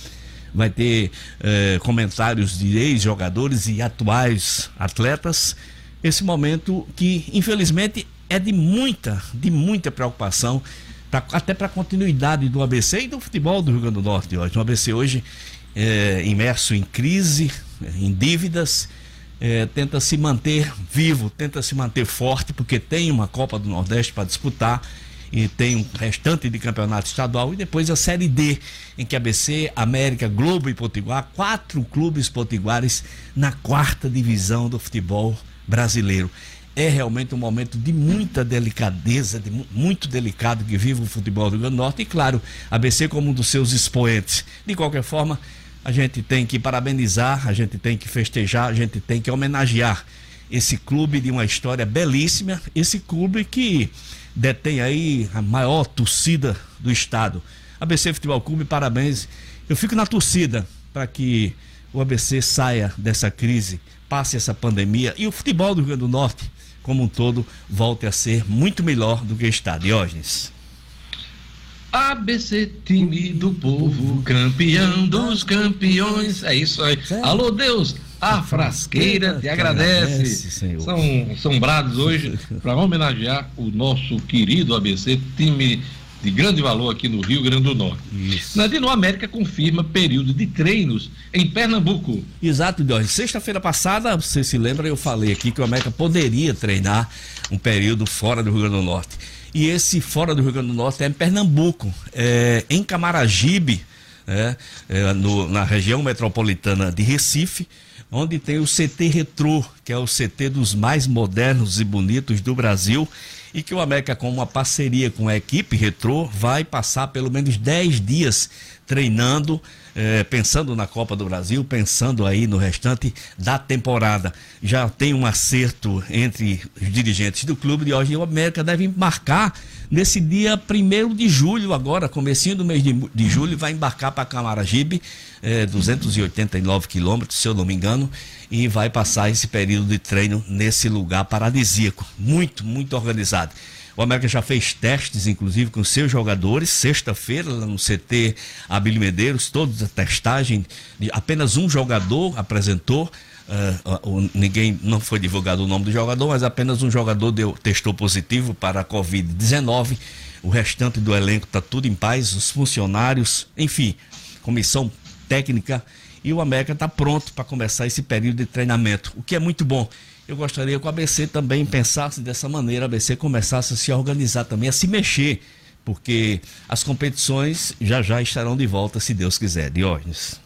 vai ter é, comentários de ex-jogadores e atuais atletas. Esse momento que, infelizmente, é de muita, de muita preocupação, pra, até para a continuidade do ABC e do futebol do Rio Grande do Norte hoje. O ABC hoje é, imerso em crise, em dívidas é, tenta se manter vivo, tenta se manter forte, porque tem uma Copa do Nordeste para disputar e tem um restante de campeonato estadual e depois a Série D, em que ABC, América, Globo e Potiguar, quatro clubes potiguares na quarta divisão do futebol brasileiro. É realmente um momento de muita delicadeza, de muito delicado que vive o futebol do Grande Norte e, claro, ABC como um dos seus expoentes. De qualquer forma, a gente tem que parabenizar, a gente tem que festejar, a gente tem que homenagear esse clube de uma história belíssima, esse clube que detém aí a maior torcida do estado. ABC Futebol Clube, parabéns. Eu fico na torcida para que o ABC saia dessa crise, passe essa pandemia e o futebol do Rio Grande do Norte, como um todo, volte a ser muito melhor do que está. Diógenes. ABC, time do povo, campeão dos campeões. É isso aí. Alô, Deus, a frasqueira te agradece. São, são brados hoje para homenagear o nosso querido ABC, time de grande valor aqui no Rio Grande do Norte. Isso. Nadino América confirma período de treinos em Pernambuco. Exato, Jorge. Sexta-feira passada, você se lembra, eu falei aqui que o América poderia treinar um período fora do Rio Grande do Norte. E esse fora do Rio Grande do Norte é em Pernambuco, é, em Camaragibe, é, é, no, na região metropolitana de Recife, onde tem o CT Retro, que é o CT dos mais modernos e bonitos do Brasil, e que o América, com uma parceria com a equipe Retro, vai passar pelo menos 10 dias treinando é, pensando na Copa do Brasil, pensando aí no restante da temporada. Já tem um acerto entre os dirigentes do clube de hoje e o América deve embarcar nesse dia 1 de julho, agora, comecinho do mês de, de julho, vai embarcar para Camaragibe, é, 289 quilômetros, se eu não me engano, e vai passar esse período de treino nesse lugar paradisíaco. Muito, muito organizado. O América já fez testes, inclusive, com seus jogadores. Sexta-feira, lá no CT Abílio Medeiros, todos a testagem. Apenas um jogador apresentou. Uh, uh, ninguém não foi divulgado o nome do jogador, mas apenas um jogador deu, testou positivo para a Covid-19. O restante do elenco está tudo em paz, os funcionários, enfim, comissão técnica e o América está pronto para começar esse período de treinamento, o que é muito bom. Eu gostaria que o ABC também pensasse dessa maneira, o ABC começasse a se organizar também, a se mexer, porque as competições já já estarão de volta, se Deus quiser. Diógenes.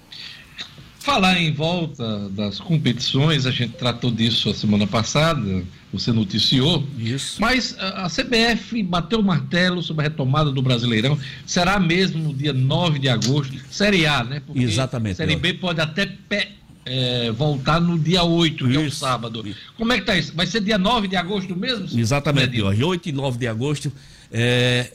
Falar em volta das competições, a gente tratou disso a semana passada, você noticiou. Isso. Mas a CBF bateu o martelo sobre a retomada do Brasileirão. Será mesmo no dia 9 de agosto, Série A, né? Porque Exatamente. Série B pode até é, voltar no dia 8, isso, que é sábado. Isso. Como é que tá isso? Vai ser dia 9 de agosto mesmo? Exatamente, hoje, 8 e 9 de agosto. É,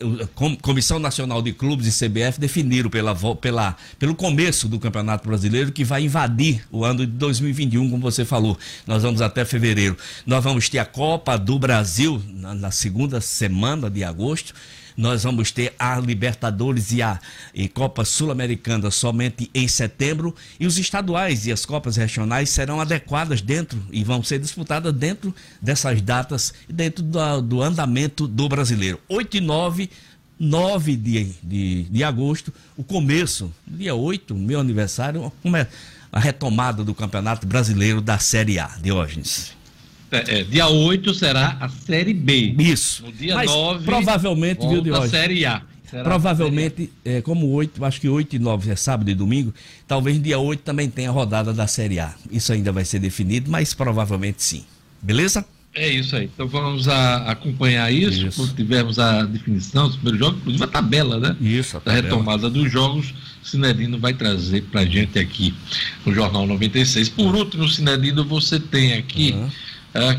Comissão Nacional de Clubes e CBF definiram pela, pela, pelo começo do Campeonato Brasileiro que vai invadir o ano de 2021, como você falou. Nós vamos até fevereiro. Nós vamos ter a Copa do Brasil na, na segunda semana de agosto nós vamos ter a Libertadores e a e Copa Sul-Americana somente em setembro e os estaduais e as Copas regionais serão adequadas dentro e vão ser disputadas dentro dessas datas, dentro do, do andamento do brasileiro. 8 e 9 9 de, de, de agosto, o começo, dia 8, meu aniversário, a retomada do Campeonato Brasileiro da Série A, Diógenes. É, é, dia 8 será a Série B. Isso. No dia Mas, 9, provavelmente, viu, a Série A. Será Provavelmente, é, como 8, acho que 8 e 9 é sábado e domingo, talvez dia 8 também tenha a rodada da Série A. Isso ainda vai ser definido, mas provavelmente sim. Beleza? É isso aí. Então vamos a, acompanhar isso, isso. quando tivermos a definição dos primeiros jogos, inclusive a tabela, né? Isso, a tabela. Da retomada dos jogos, Sinedino vai trazer pra gente aqui no Jornal 96. Por último, Sinedino, você tem aqui uhum.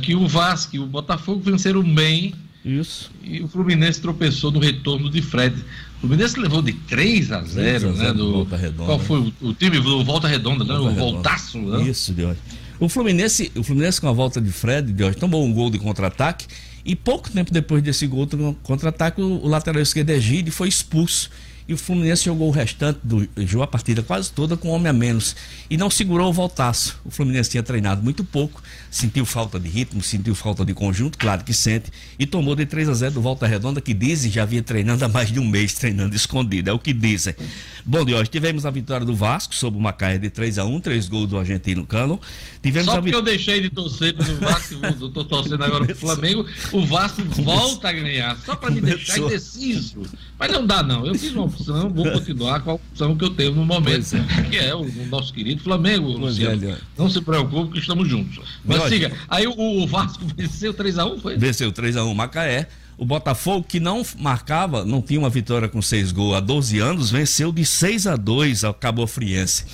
Que o Vasco e o Botafogo venceram bem. Isso. E o Fluminense tropeçou no retorno de Fred. O Fluminense levou de 3 a 0, 3 a 0 né? Do, Volta Redonda. Qual foi o, o time do Volta Redonda, né? Volta o Redonda. Voltaço, né? Isso, Deus. O Fluminense, o Fluminense com a volta de Fred, de hoje, tomou um gol de contra-ataque e pouco tempo depois desse gol de contra-ataque, o, o lateral esquerdo Egide foi expulso e o Fluminense jogou o restante do jogou a partida quase toda com um homem a menos e não segurou o voltaço. O Fluminense tinha treinado muito pouco, sentiu falta de ritmo, sentiu falta de conjunto, claro que sente, e tomou de 3 a 0 do Volta Redonda, que dizem já vinha treinando há mais de um mês, treinando escondido, é o que dizem. Bom, de hoje tivemos a vitória do Vasco sob uma caia de 3 a 1 três gols do argentino Cano. Tivemos Só porque eu deixei de torcer pelo Vasco, eu tô torcendo agora pro Flamengo, o Vasco volta a ganhar, só para me deixar indeciso. Mas não dá não, eu fiz uma opção, vou continuar com a opção que eu tenho no momento, é. que é o, o, nosso querido Flamengo, Luciano. É, não se preocupe que estamos juntos. Mas Aí o, Vasco venceu 3x1, foi? Venceu 3x1 Macaé. O Botafogo, que não marcava, não tinha uma vitória com seis gols há 12 anos, venceu de 6 a 2 ao Cabo Friense.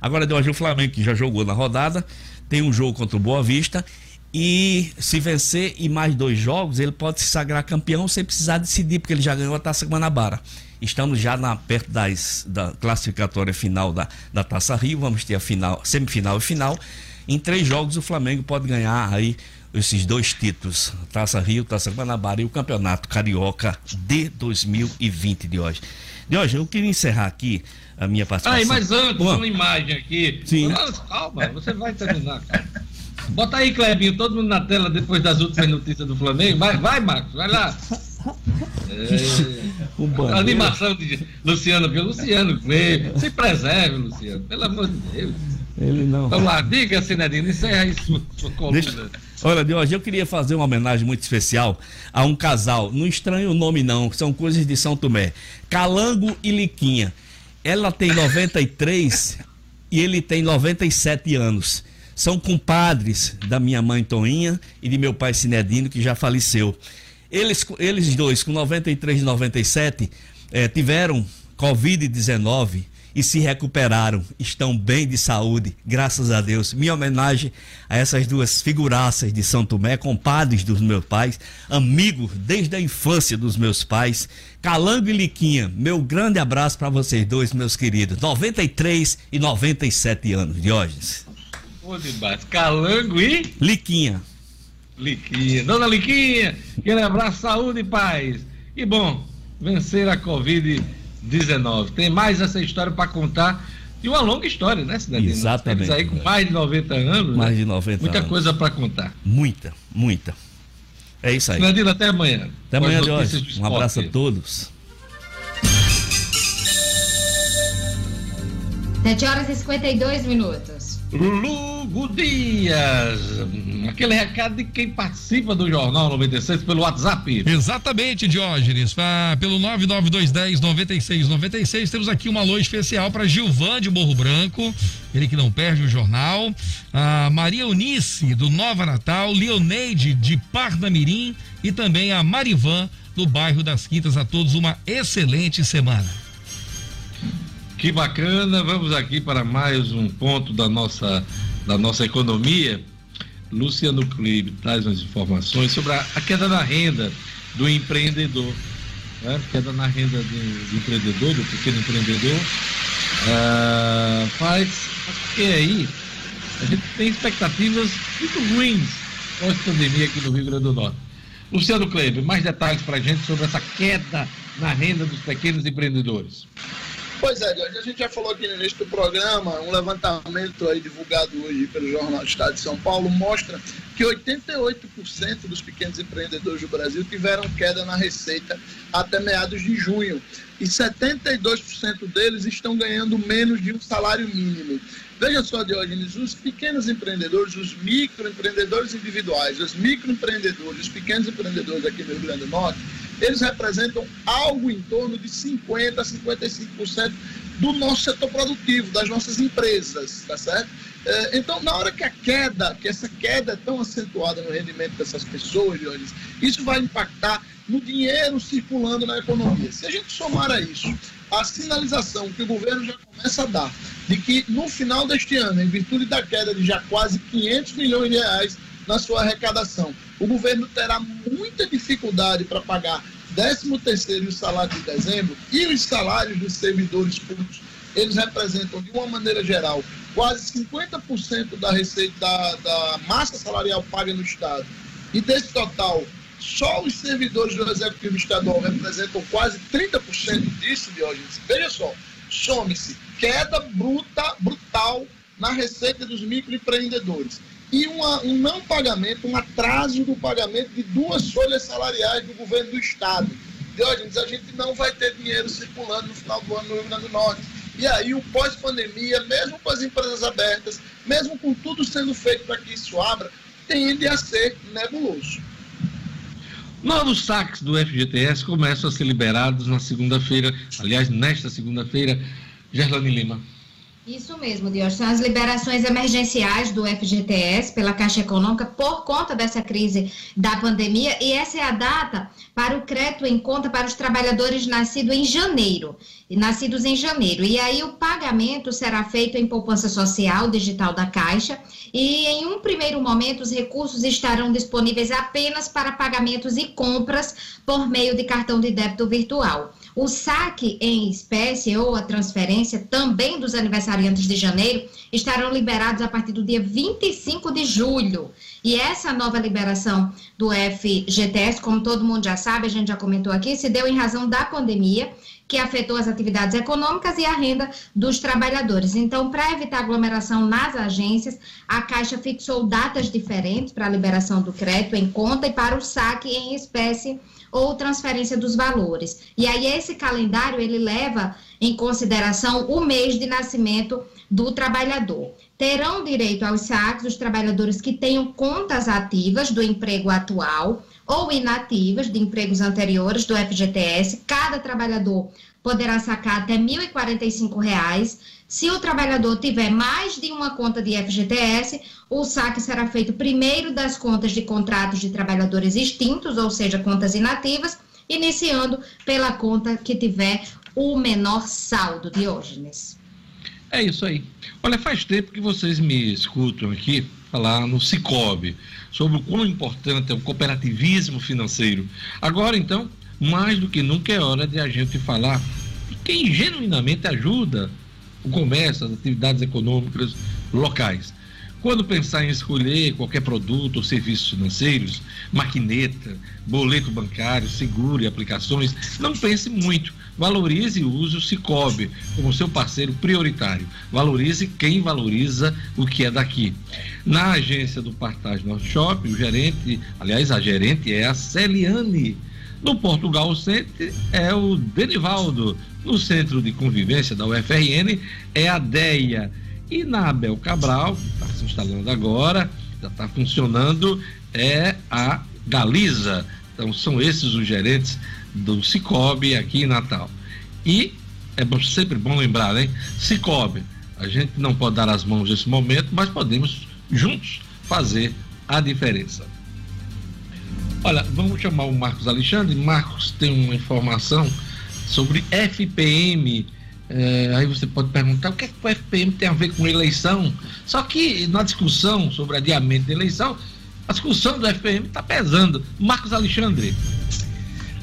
Agora deu o Flamengo, que já jogou na rodada, tem um jogo contra o Boa Vista e se vencer e mais dois jogos, ele pode se sagrar campeão sem precisar decidir, porque ele já ganhou a Taça Guanabara. Estamos já na, perto das, da classificatória final da, da Taça Rio, vamos ter a final, semifinal e final. Em três jogos o Flamengo pode ganhar aí esses dois títulos, Taça Rio, Taça Guanabara e o Campeonato Carioca de 2020 de hoje. De hoje, eu queria encerrar aqui a minha participação. Ah, mas antes, uma imagem aqui. Sim. Calma, você vai terminar, cara. Bota aí, Clebinho, todo mundo na tela depois das últimas notícias do Flamengo. Vai, vai Marcos, vai lá. É, animação de Luciano, porque Luciano veio. Se preserve, Luciano, pelo amor de Deus. Ele não. Vamos lá, diga, Sinedino, encerra aí sua, sua coluna. Deixa... Olha, de hoje eu queria fazer uma homenagem muito especial a um casal. Não estranho o nome, não, são coisas de São Tomé. Calango e Liquinha. Ela tem 93 e ele tem 97 anos são compadres da minha mãe Toinha e de meu pai Sinedino, que já faleceu. Eles, eles dois, com 93 e 97, eh, tiveram Covid-19 e se recuperaram, estão bem de saúde, graças a Deus. Minha homenagem a essas duas figuraças de São Tomé, compadres dos meus pais, amigos desde a infância dos meus pais. Calango e Liquinha, meu grande abraço para vocês dois, meus queridos. 93 e 97 anos, Diógenes. Demais. Calango e? Liquinha. Liquinha. Dona Liquinha, quero abraço, saúde e paz. E bom, vencer a Covid-19. Tem mais essa história para contar. E uma longa história, né, Cidadinho? Exatamente. Temos aí com mais de 90 anos. Mais né? de 90 Muita anos. coisa para contar. Muita, muita. É isso aí. Cidadinho, até amanhã. Até amanhã, Jorge. Um abraço a todos. 7 horas e 52 minutos. Lugo Dias, aquele recado de quem participa do Jornal 96 pelo WhatsApp. Exatamente, Diógenes. Pelo 99210 9696, temos aqui uma alô especial para Gilvan de Morro Branco, ele que não perde o jornal. A Maria Eunice, do Nova Natal, Leoneide de Parnamirim e também a Marivan, do bairro das Quintas. A todos uma excelente semana. Que bacana, vamos aqui para mais um ponto da nossa, da nossa economia. Luciano Clive traz umas informações sobre a, a queda na renda do empreendedor. Né? Queda na renda do, do empreendedor, do pequeno empreendedor. Ah, faz, porque aí a gente tem expectativas muito ruins pós-pandemia aqui no Rio Grande do Norte. Luciano Kleber, mais detalhes para a gente sobre essa queda na renda dos pequenos empreendedores. Pois é, a gente já falou aqui no início do programa, um levantamento aí divulgado hoje pelo Jornal Estado de São Paulo mostra que 88% dos pequenos empreendedores do Brasil tiveram queda na receita até meados de junho e 72% deles estão ganhando menos de um salário mínimo. Veja só, Diógenes, os pequenos empreendedores, os microempreendedores individuais, os microempreendedores, os pequenos empreendedores aqui no Rio Grande do Norte eles representam algo em torno de 50% a 55% do nosso setor produtivo, das nossas empresas, tá certo? É, então, na hora que a queda, que essa queda é tão acentuada no rendimento dessas pessoas, Dionis, isso vai impactar no dinheiro circulando na economia. Se a gente somar a isso a sinalização que o governo já começa a dar de que no final deste ano, em virtude da queda de já quase 500 milhões de reais na sua arrecadação, o governo terá muita dificuldade para pagar 13 terceiro e o salário de dezembro e os salários dos servidores públicos, eles representam de uma maneira geral quase 50% da receita da, da massa salarial paga no estado. E desse total, só os servidores do Executivo Estadual representam quase 30% disso, Diógenes. Veja só, some-se queda bruta, brutal na receita dos microempreendedores e uma, um não pagamento, um atraso do pagamento de duas folhas salariais do governo do Estado. Diógenes, a gente não vai ter dinheiro circulando no final do ano no Rio Grande do Norte. E aí, o pós-pandemia, mesmo com as empresas abertas, mesmo com tudo sendo feito para que isso abra, tende a ser nebuloso. Novos saques do FGTS começam a ser liberados na segunda-feira, aliás, nesta segunda-feira. Gerlane Lima. Isso mesmo, Dios. São as liberações emergenciais do FGTS pela Caixa Econômica por conta dessa crise da pandemia e essa é a data para o crédito em conta para os trabalhadores nascidos em janeiro, nascidos em janeiro. E aí o pagamento será feito em poupança social digital da Caixa e em um primeiro momento os recursos estarão disponíveis apenas para pagamentos e compras por meio de cartão de débito virtual. O saque em espécie ou a transferência também dos aniversariantes de janeiro estarão liberados a partir do dia 25 de julho. E essa nova liberação do FGTS, como todo mundo já sabe, a gente já comentou aqui, se deu em razão da pandemia que afetou as atividades econômicas e a renda dos trabalhadores. Então, para evitar aglomeração nas agências, a Caixa fixou datas diferentes para a liberação do crédito em conta e para o saque em espécie ou transferência dos valores. E aí esse calendário ele leva em consideração o mês de nascimento do trabalhador. Terão direito aos saques os trabalhadores que tenham contas ativas do emprego atual ou inativas de empregos anteriores do FGTS. Cada trabalhador poderá sacar até R$ 1.045. Se o trabalhador tiver mais de uma conta de FGTS, o saque será feito primeiro das contas de contratos de trabalhadores extintos, ou seja, contas inativas, iniciando pela conta que tiver o menor saldo, Diógenes. É isso aí. Olha, faz tempo que vocês me escutam aqui falar no Cicobi, sobre o quão importante é o cooperativismo financeiro. Agora, então, mais do que nunca é hora de a gente falar de quem genuinamente ajuda o comércio, as atividades econômicas locais. Quando pensar em escolher qualquer produto ou serviços financeiros, maquineta, boleto bancário, seguro e aplicações, não pense muito. Valorize e use o Cicobi como seu parceiro prioritário. Valorize quem valoriza o que é daqui. Na agência do Partage Norte Shopping, o gerente, aliás, a gerente é a Celiane. No Portugal Center é o Denivaldo. No Centro de Convivência da UFRN é a DEIA. E na Abel Cabral, que está se instalando agora, já está funcionando, é a Galiza. Então são esses os gerentes do Cicobi aqui em Natal. E é sempre bom lembrar, hein? Cicobi, a gente não pode dar as mãos nesse momento, mas podemos juntos fazer a diferença. Olha, vamos chamar o Marcos Alexandre. Marcos tem uma informação sobre FPM é, aí você pode perguntar o que, é que o FPM tem a ver com eleição. Só que na discussão sobre adiamento da eleição, a discussão do FPM está pesando. Marcos Alexandre.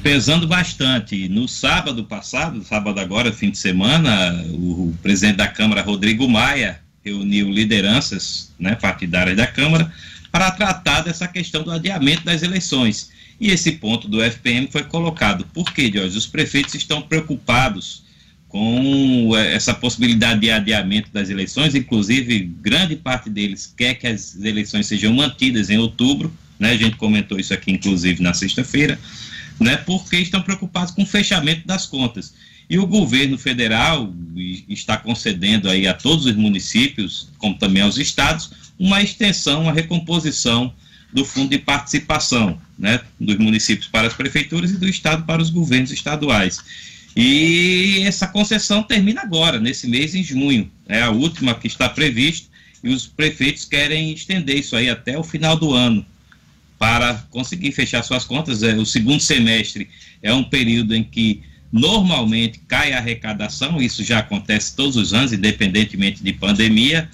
Pesando bastante. No sábado passado, sábado agora, fim de semana, o, o presidente da Câmara, Rodrigo Maia, reuniu lideranças né, partidárias da Câmara para tratar dessa questão do adiamento das eleições. E esse ponto do FPM foi colocado. Por quê, Jorge? Os prefeitos estão preocupados com eh, essa possibilidade de adiamento das eleições, inclusive grande parte deles quer que as eleições sejam mantidas em outubro, né? A gente comentou isso aqui inclusive na sexta-feira, né? Porque estão preocupados com o fechamento das contas. E o governo federal está concedendo aí a todos os municípios, como também aos estados, uma extensão, uma recomposição do Fundo de Participação, né, dos municípios para as prefeituras e do Estado para os governos estaduais. E essa concessão termina agora, nesse mês, em junho. É a última que está prevista e os prefeitos querem estender isso aí até o final do ano para conseguir fechar suas contas. É, o segundo semestre é um período em que normalmente cai a arrecadação, isso já acontece todos os anos, independentemente de pandemia,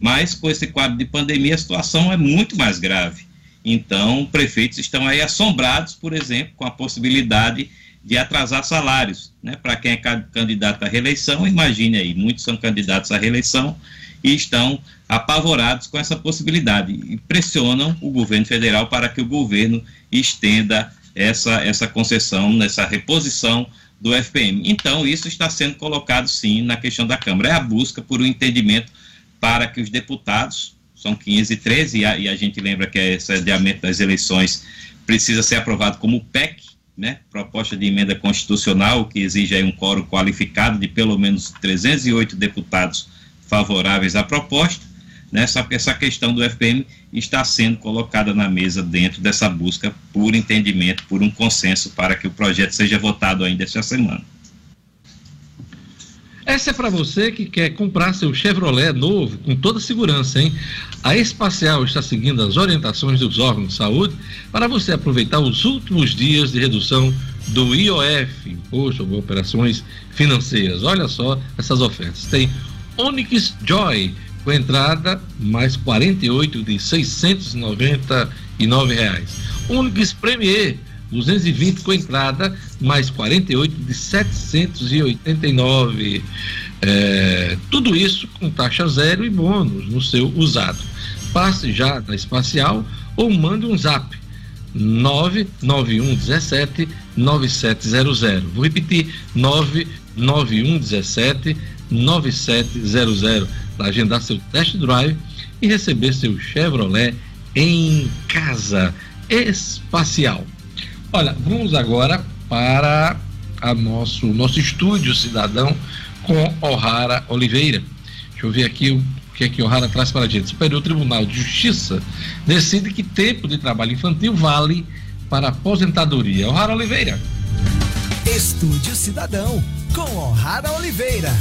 mas com esse quadro de pandemia a situação é muito mais grave. Então, prefeitos estão aí assombrados, por exemplo, com a possibilidade de atrasar salários, né? Para quem é candidato à reeleição, imagine aí, muitos são candidatos à reeleição e estão apavorados com essa possibilidade e pressionam o governo federal para que o governo estenda essa, essa concessão, nessa reposição do FPM. Então, isso está sendo colocado sim na questão da Câmara. É a busca por um entendimento para que os deputados, são 513, e a, e a gente lembra que esse adiamento das eleições precisa ser aprovado como PEC, né, proposta de emenda constitucional, que exige um quórum qualificado de pelo menos 308 deputados favoráveis à proposta, né, que essa questão do FPM está sendo colocada na mesa dentro dessa busca por entendimento, por um consenso para que o projeto seja votado ainda esta semana. Essa é para você que quer comprar seu Chevrolet novo com toda segurança, hein? A Espacial está seguindo as orientações dos órgãos de saúde para você aproveitar os últimos dias de redução do IOF, Imposto sobre Operações Financeiras. Olha só essas ofertas. Tem Onix Joy com entrada mais 48 de 699 reais. Onix Premier 220 com entrada, mais 48 de 789. É, tudo isso com taxa zero e bônus no seu usado. Passe já na espacial ou mande um zap 99117 9700. Vou repetir: 99117 9700 para agendar seu test drive e receber seu Chevrolet em casa espacial. Olha, vamos agora para a nosso, nosso estúdio cidadão com O'Hara Oliveira. Deixa eu ver aqui o que é que O'Hara traz para a gente. Superior Tribunal de Justiça decide que tempo de trabalho infantil vale para aposentadoria. O'Hara Oliveira. Estúdio Cidadão com O'Hara Oliveira.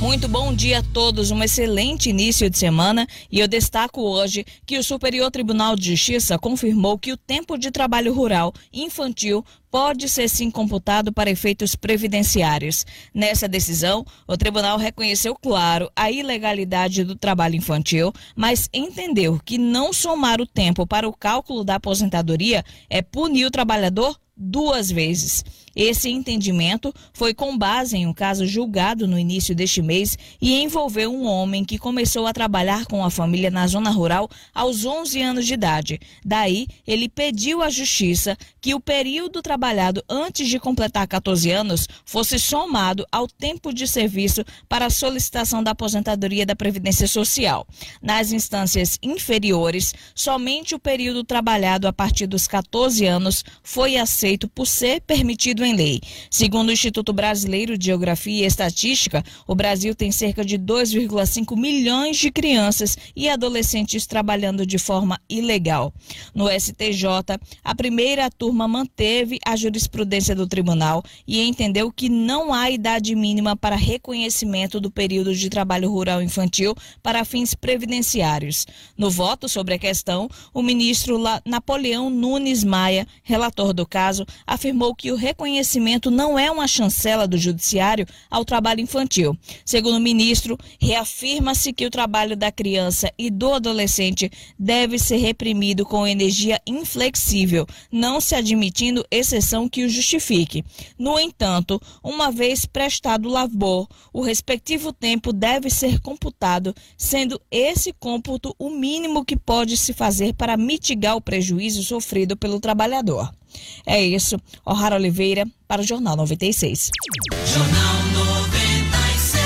Muito bom dia a todos, um excelente início de semana e eu destaco hoje que o Superior Tribunal de Justiça confirmou que o tempo de trabalho rural infantil pode ser sim computado para efeitos previdenciários. Nessa decisão, o tribunal reconheceu, claro, a ilegalidade do trabalho infantil, mas entendeu que não somar o tempo para o cálculo da aposentadoria é punir o trabalhador duas vezes. Esse entendimento foi com base em um caso julgado no início deste mês e envolveu um homem que começou a trabalhar com a família na zona rural aos 11 anos de idade. Daí, ele pediu à justiça que o período trabalhado antes de completar 14 anos fosse somado ao tempo de serviço para a solicitação da aposentadoria da Previdência Social. Nas instâncias inferiores, somente o período trabalhado a partir dos 14 anos foi aceito por ser permitido em lei. Segundo o Instituto Brasileiro de Geografia e Estatística, o Brasil tem cerca de 2,5 milhões de crianças e adolescentes trabalhando de forma ilegal. No STJ, a primeira turma manteve a jurisprudência do tribunal e entendeu que não há idade mínima para reconhecimento do período de trabalho rural infantil para fins previdenciários. No voto sobre a questão, o ministro Napoleão Nunes Maia, relator do caso, afirmou que o reconhecimento reconhecimento não é uma chancela do Judiciário ao trabalho infantil. Segundo o ministro, reafirma-se que o trabalho da criança e do adolescente deve ser reprimido com energia inflexível, não se admitindo exceção que o justifique. No entanto, uma vez prestado o labor, o respectivo tempo deve ser computado, sendo esse cômputo o mínimo que pode se fazer para mitigar o prejuízo sofrido pelo trabalhador. É isso. O'Hara Oliveira para o Jornal 96. Jornal 96.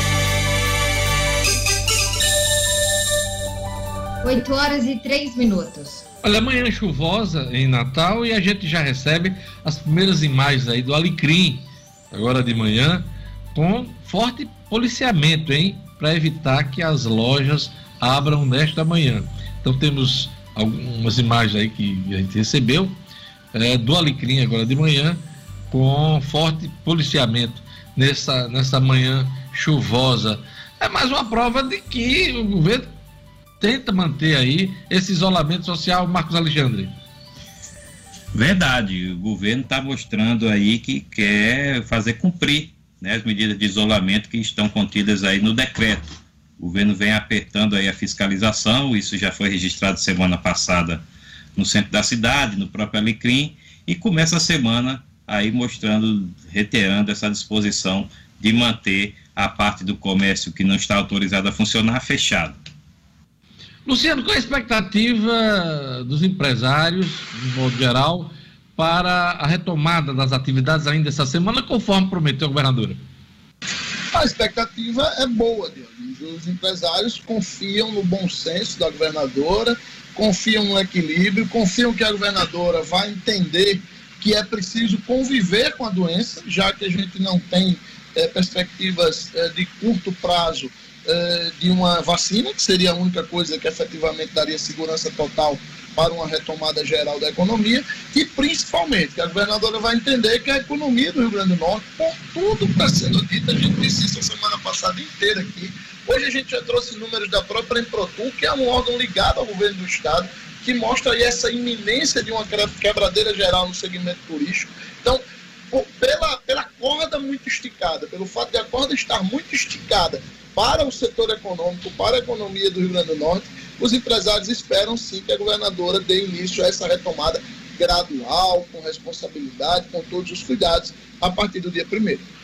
8 horas e 3 minutos. Olha, amanhã é chuvosa em Natal e a gente já recebe as primeiras imagens aí do Alecrim, agora de manhã, com forte policiamento, hein? Para evitar que as lojas abram nesta manhã. Então temos algumas imagens aí que a gente recebeu é, do Alecrim agora de manhã, com forte policiamento nessa, nessa manhã chuvosa. É mais uma prova de que o governo tenta manter aí esse isolamento social, Marcos Alexandre. Verdade, o governo está mostrando aí que quer fazer cumprir né, as medidas de isolamento que estão contidas aí no decreto. O governo vem apertando aí a fiscalização, isso já foi registrado semana passada no centro da cidade, no próprio Alecrim, e começa a semana aí mostrando, reiterando essa disposição de manter a parte do comércio que não está autorizada a funcionar fechada. Luciano, qual a expectativa dos empresários, de modo geral, para a retomada das atividades ainda essa semana, conforme prometeu a governadora? A expectativa é boa, Diogo. Os empresários confiam no bom senso da governadora, confiam no equilíbrio, confiam que a governadora vai entender que é preciso conviver com a doença, já que a gente não tem é, perspectivas é, de curto prazo eh, de uma vacina, que seria a única coisa que efetivamente daria segurança total para uma retomada geral da economia e principalmente que a governadora vai entender que a economia do Rio Grande do Norte, por tudo que está sendo dito, a gente disse isso a semana passada inteira aqui. Hoje a gente já trouxe números da própria Emprotur, que é um órgão ligado ao governo do estado, que mostra aí essa iminência de uma quebradeira geral no segmento turístico. Então, pela, pela corda muito esticada, pelo fato de a corda estar muito esticada para o setor econômico, para a economia do Rio Grande do Norte, os empresários esperam sim que a governadora dê início a essa retomada gradual, com responsabilidade, com todos os cuidados, a partir do dia 1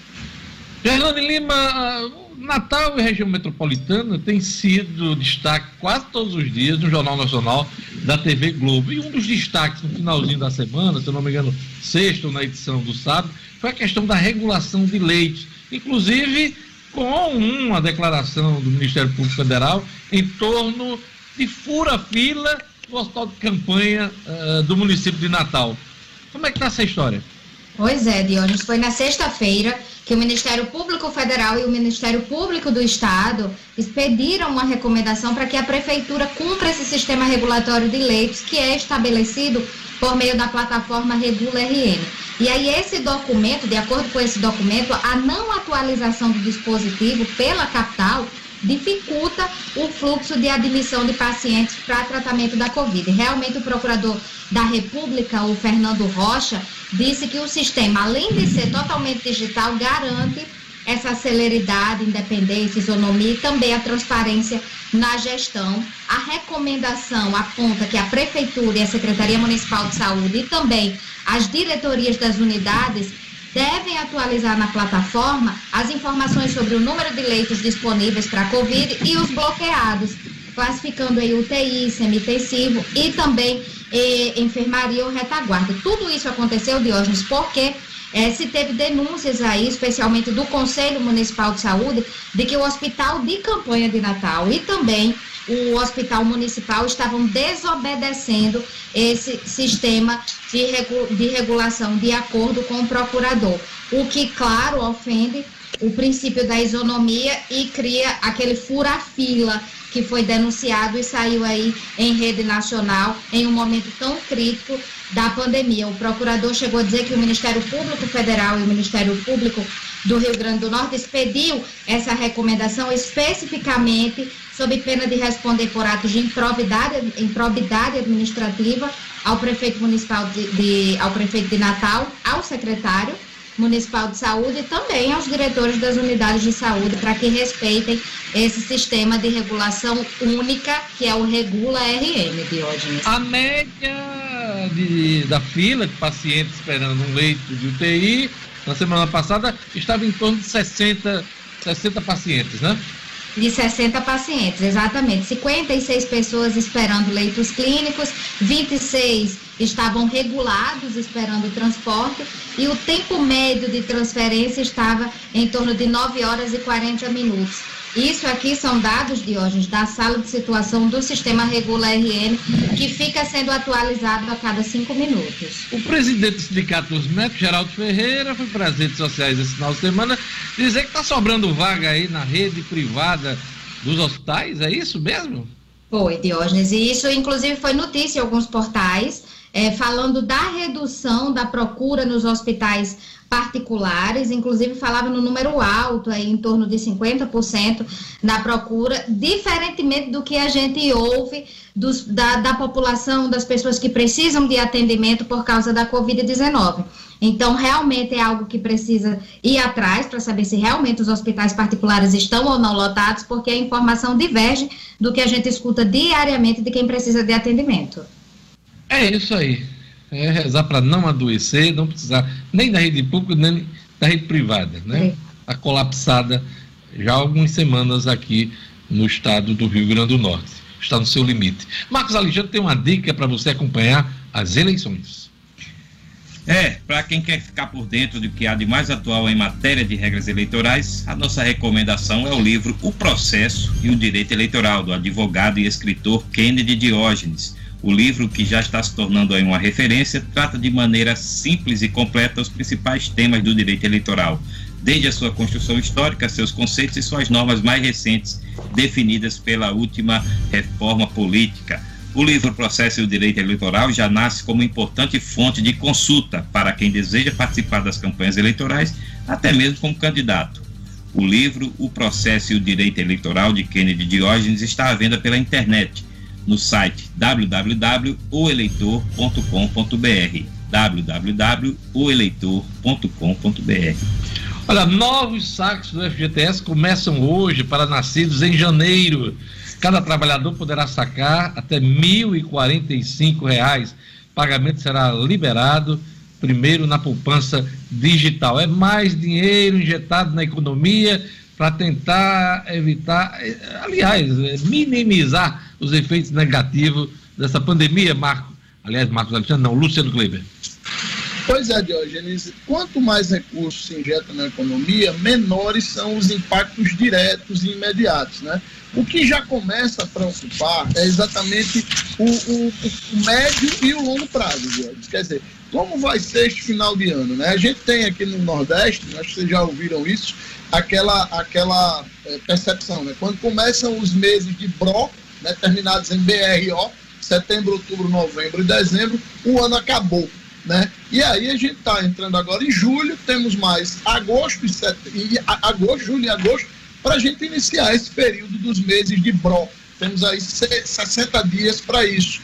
Fernando Lima, Natal e região metropolitana tem sido destaque quase todos os dias no Jornal Nacional da TV Globo. E um dos destaques no finalzinho da semana, se eu não me engano, sexto na edição do sábado, foi a questão da regulação de leite. Inclusive, com uma declaração do Ministério Público Federal em torno de fura-fila no hospital de campanha uh, do município de Natal. Como é que está essa história? Pois é, Dionis, foi na sexta-feira que o Ministério Público Federal e o Ministério Público do Estado expediram uma recomendação para que a Prefeitura cumpra esse sistema regulatório de leitos que é estabelecido por meio da plataforma Regula RN. E aí esse documento, de acordo com esse documento, a não atualização do dispositivo pela capital dificulta o fluxo de admissão de pacientes para tratamento da Covid. Realmente o procurador da República, o Fernando Rocha, disse que o sistema, além de ser totalmente digital, garante essa celeridade, independência, isonomia e também a transparência na gestão. A recomendação aponta que a Prefeitura e a Secretaria Municipal de Saúde e também as diretorias das unidades devem atualizar na plataforma as informações sobre o número de leitos disponíveis para a Covid e os bloqueados, classificando aí UTI, semi-intensivo e também eh, enfermaria ou retaguarda. Tudo isso aconteceu, Diógenes, porque é, se teve denúncias aí, especialmente do Conselho Municipal de Saúde, de que o Hospital de Campanha de Natal e também o Hospital Municipal estavam desobedecendo esse sistema de, regu de regulação de acordo com o procurador, o que, claro, ofende o princípio da isonomia e cria aquele fura-fila que foi denunciado e saiu aí em rede nacional em um momento tão crítico da pandemia. O procurador chegou a dizer que o Ministério Público Federal e o Ministério Público do Rio Grande do Norte expediu essa recomendação especificamente sob pena de responder por atos de improbidade, improbidade administrativa ao prefeito municipal de, de, ao prefeito de Natal, ao secretário Municipal de Saúde e também aos diretores das unidades de saúde para que respeitem esse sistema de regulação única que é o Regula RM, Diógenes. A média de, da fila de pacientes esperando um leito de UTI na semana passada estava em torno de 60, 60 pacientes, né? De 60 pacientes, exatamente. 56 pessoas esperando leitos clínicos, 26 estavam regulados esperando transporte e o tempo médio de transferência estava em torno de 9 horas e 40 minutos. Isso aqui são dados, Diógenes, da sala de situação do sistema Regula RN, que fica sendo atualizado a cada cinco minutos. O presidente do Sindicato dos Médicos, Geraldo Ferreira, foi para as redes sociais esse final de semana dizer que está sobrando vaga aí na rede privada dos hospitais, é isso mesmo? Foi, Diógenes. E isso, inclusive, foi notícia em alguns portais, é, falando da redução da procura nos hospitais particulares, inclusive falava no número alto, aí, em torno de 50% na procura, diferentemente do que a gente ouve dos, da, da população, das pessoas que precisam de atendimento por causa da Covid-19. Então, realmente é algo que precisa ir atrás para saber se realmente os hospitais particulares estão ou não lotados, porque a informação diverge do que a gente escuta diariamente de quem precisa de atendimento. É isso aí. É rezar para não adoecer, não precisar nem da rede pública, nem da rede privada, né? Está colapsada já há algumas semanas aqui no estado do Rio Grande do Norte. Está no seu limite. Marcos Alexandre tem uma dica para você acompanhar as eleições. É, para quem quer ficar por dentro do que há de mais atual em matéria de regras eleitorais, a nossa recomendação é o livro O Processo e o Direito Eleitoral, do advogado e escritor Kennedy Diógenes. O livro, que já está se tornando uma referência, trata de maneira simples e completa os principais temas do direito eleitoral, desde a sua construção histórica, seus conceitos e suas normas mais recentes, definidas pela última reforma política. O livro Processo e o Direito Eleitoral já nasce como importante fonte de consulta para quem deseja participar das campanhas eleitorais, até mesmo como candidato. O livro O Processo e o Direito Eleitoral de Kennedy Diógenes está à venda pela internet no site www.oeleitor.com.br www.oeleitor.com.br Olha, novos saques do FGTS começam hoje para nascidos em janeiro. Cada trabalhador poderá sacar até R$ 1.045. Pagamento será liberado primeiro na poupança digital. É mais dinheiro injetado na economia para tentar evitar, aliás, minimizar os efeitos negativos dessa pandemia, Marco. Aliás, Marcos Alexandre, não, Luciano Kleber. Pois é, Diogenes, quanto mais recursos se injetam na economia, menores são os impactos diretos e imediatos, né? O que já começa a preocupar é exatamente o, o, o médio e o longo prazo, Diogenes. Quer dizer, como vai ser este final de ano, né? A gente tem aqui no Nordeste, acho que vocês já ouviram isso, aquela, aquela é, percepção, né? Quando começam os meses de BRO, né, terminados em BRO, setembro, outubro, novembro e dezembro, o ano acabou. Né? E aí a gente está entrando agora em julho, temos mais agosto e, set... e agosto, julho e agosto para a gente iniciar esse período dos meses de BRO. Temos aí 60 dias para isso.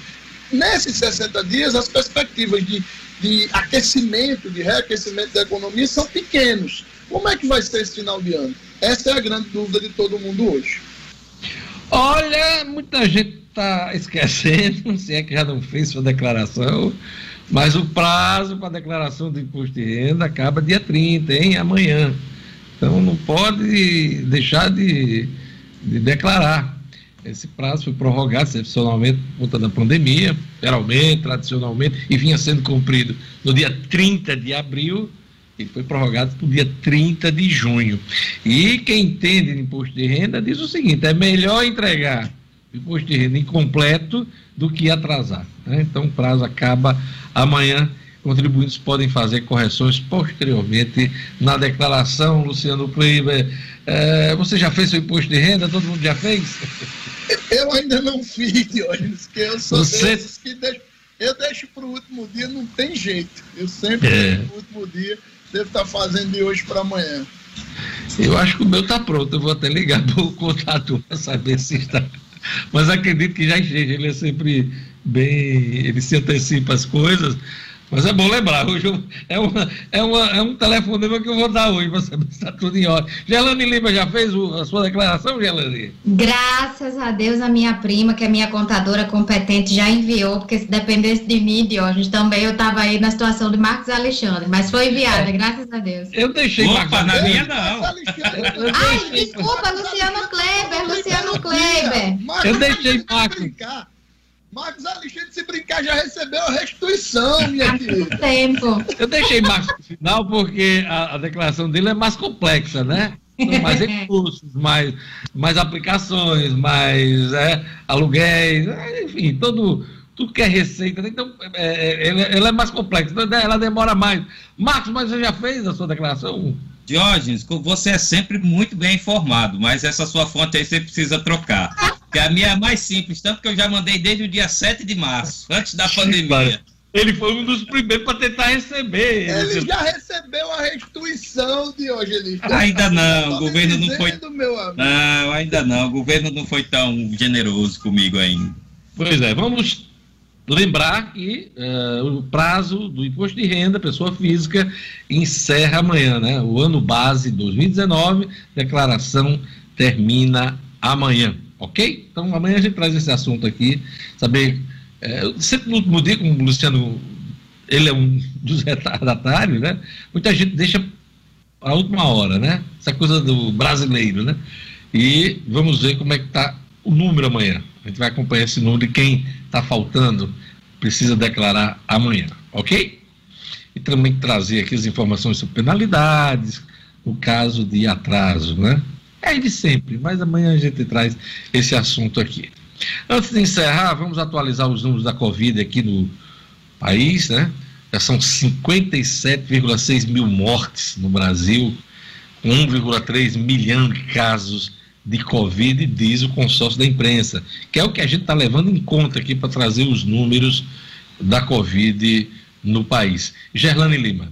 Nesses 60 dias, as perspectivas de, de aquecimento, de reaquecimento da economia são pequenos. Como é que vai ser esse final de ano? Essa é a grande dúvida de todo mundo hoje. Olha, muita gente está esquecendo, se é que já não fez sua declaração, mas o prazo para declaração do imposto de renda acaba dia 30, hein? Amanhã. Então não pode deixar de, de declarar. Esse prazo foi prorrogado excepcionalmente por conta da pandemia, geralmente, tradicionalmente, e vinha sendo cumprido no dia 30 de abril, e foi prorrogado para o dia 30 de junho. E quem entende de imposto de renda diz o seguinte: é melhor entregar o imposto de renda incompleto do que atrasar. Né? Então o prazo acaba amanhã. Contribuintes podem fazer correções posteriormente na declaração. Luciano Kleiber, é, você já fez seu imposto de renda? Todo mundo já fez? Eu ainda não fiz, Diogenes, que eu sou você... desses que deixo, eu deixo para o último dia, não tem jeito. Eu sempre é. deixo para o último dia, devo estar tá fazendo de hoje para amanhã. Eu acho que o meu está pronto, eu vou até ligar para o contato para saber se está. Mas acredito que já esteja, ele é sempre bem, ele se antecipa as coisas. Mas é bom lembrar, hoje eu, é, uma, é, uma, é um telefonema que eu vou dar hoje para saber se está tudo em ordem. Gelane Lima já fez o, a sua declaração, Gelane? Graças a Deus, a minha prima, que é minha contadora competente, já enviou, porque se dependesse de mim, de hoje também eu estava aí na situação de Marcos Alexandre, mas foi enviada, é. graças a Deus. Eu deixei Opa, Marcos na minha não. Ai, desculpa, Luciano Kleber, Luciano Kleber. Eu deixei Marcos. Marcos Alexandre, se brincar, já recebeu a restituição, minha querida. tempo. Eu deixei Marcos no final porque a, a, declaração dele é mais complexa, né? mais recursos, mais, mais aplicações, mais é, aluguéis, enfim, todo, tudo que é receita. Então, é, ela, é, ela é mais complexa, então ela demora mais. Marcos, mas você já fez a sua declaração? Diógenes, você é sempre muito bem informado, mas essa sua fonte aí você precisa trocar. que a minha é mais simples, tanto que eu já mandei desde o dia 7 de março, antes da pandemia. Ele foi um dos primeiros para tentar receber. Ele já recebeu a restituição de hoje. Ele ainda não, o governo não foi. Não, ainda não. O governo não foi tão generoso comigo ainda. Pois é, vamos lembrar que uh, o prazo do imposto de renda, pessoa física, encerra amanhã, né? O ano base 2019, declaração termina amanhã, ok? Então amanhã a gente traz esse assunto aqui, saber é, sempre no último dia, como o Luciano, ele é um dos retardatários, né? Muita gente deixa a última hora, né? Essa coisa do brasileiro, né? E vamos ver como é que está o número amanhã. A gente vai acompanhar esse número de quem está faltando, precisa declarar amanhã, ok? E também trazer aqui as informações sobre penalidades, no caso de atraso, né? É de sempre, mas amanhã a gente traz esse assunto aqui. Antes de encerrar, vamos atualizar os números da Covid aqui no país, né? Já são 57,6 mil mortes no Brasil, 1,3 milhão de casos de Covid, diz o consórcio da imprensa, que é o que a gente está levando em conta aqui para trazer os números da Covid no país. Gerlane Lima.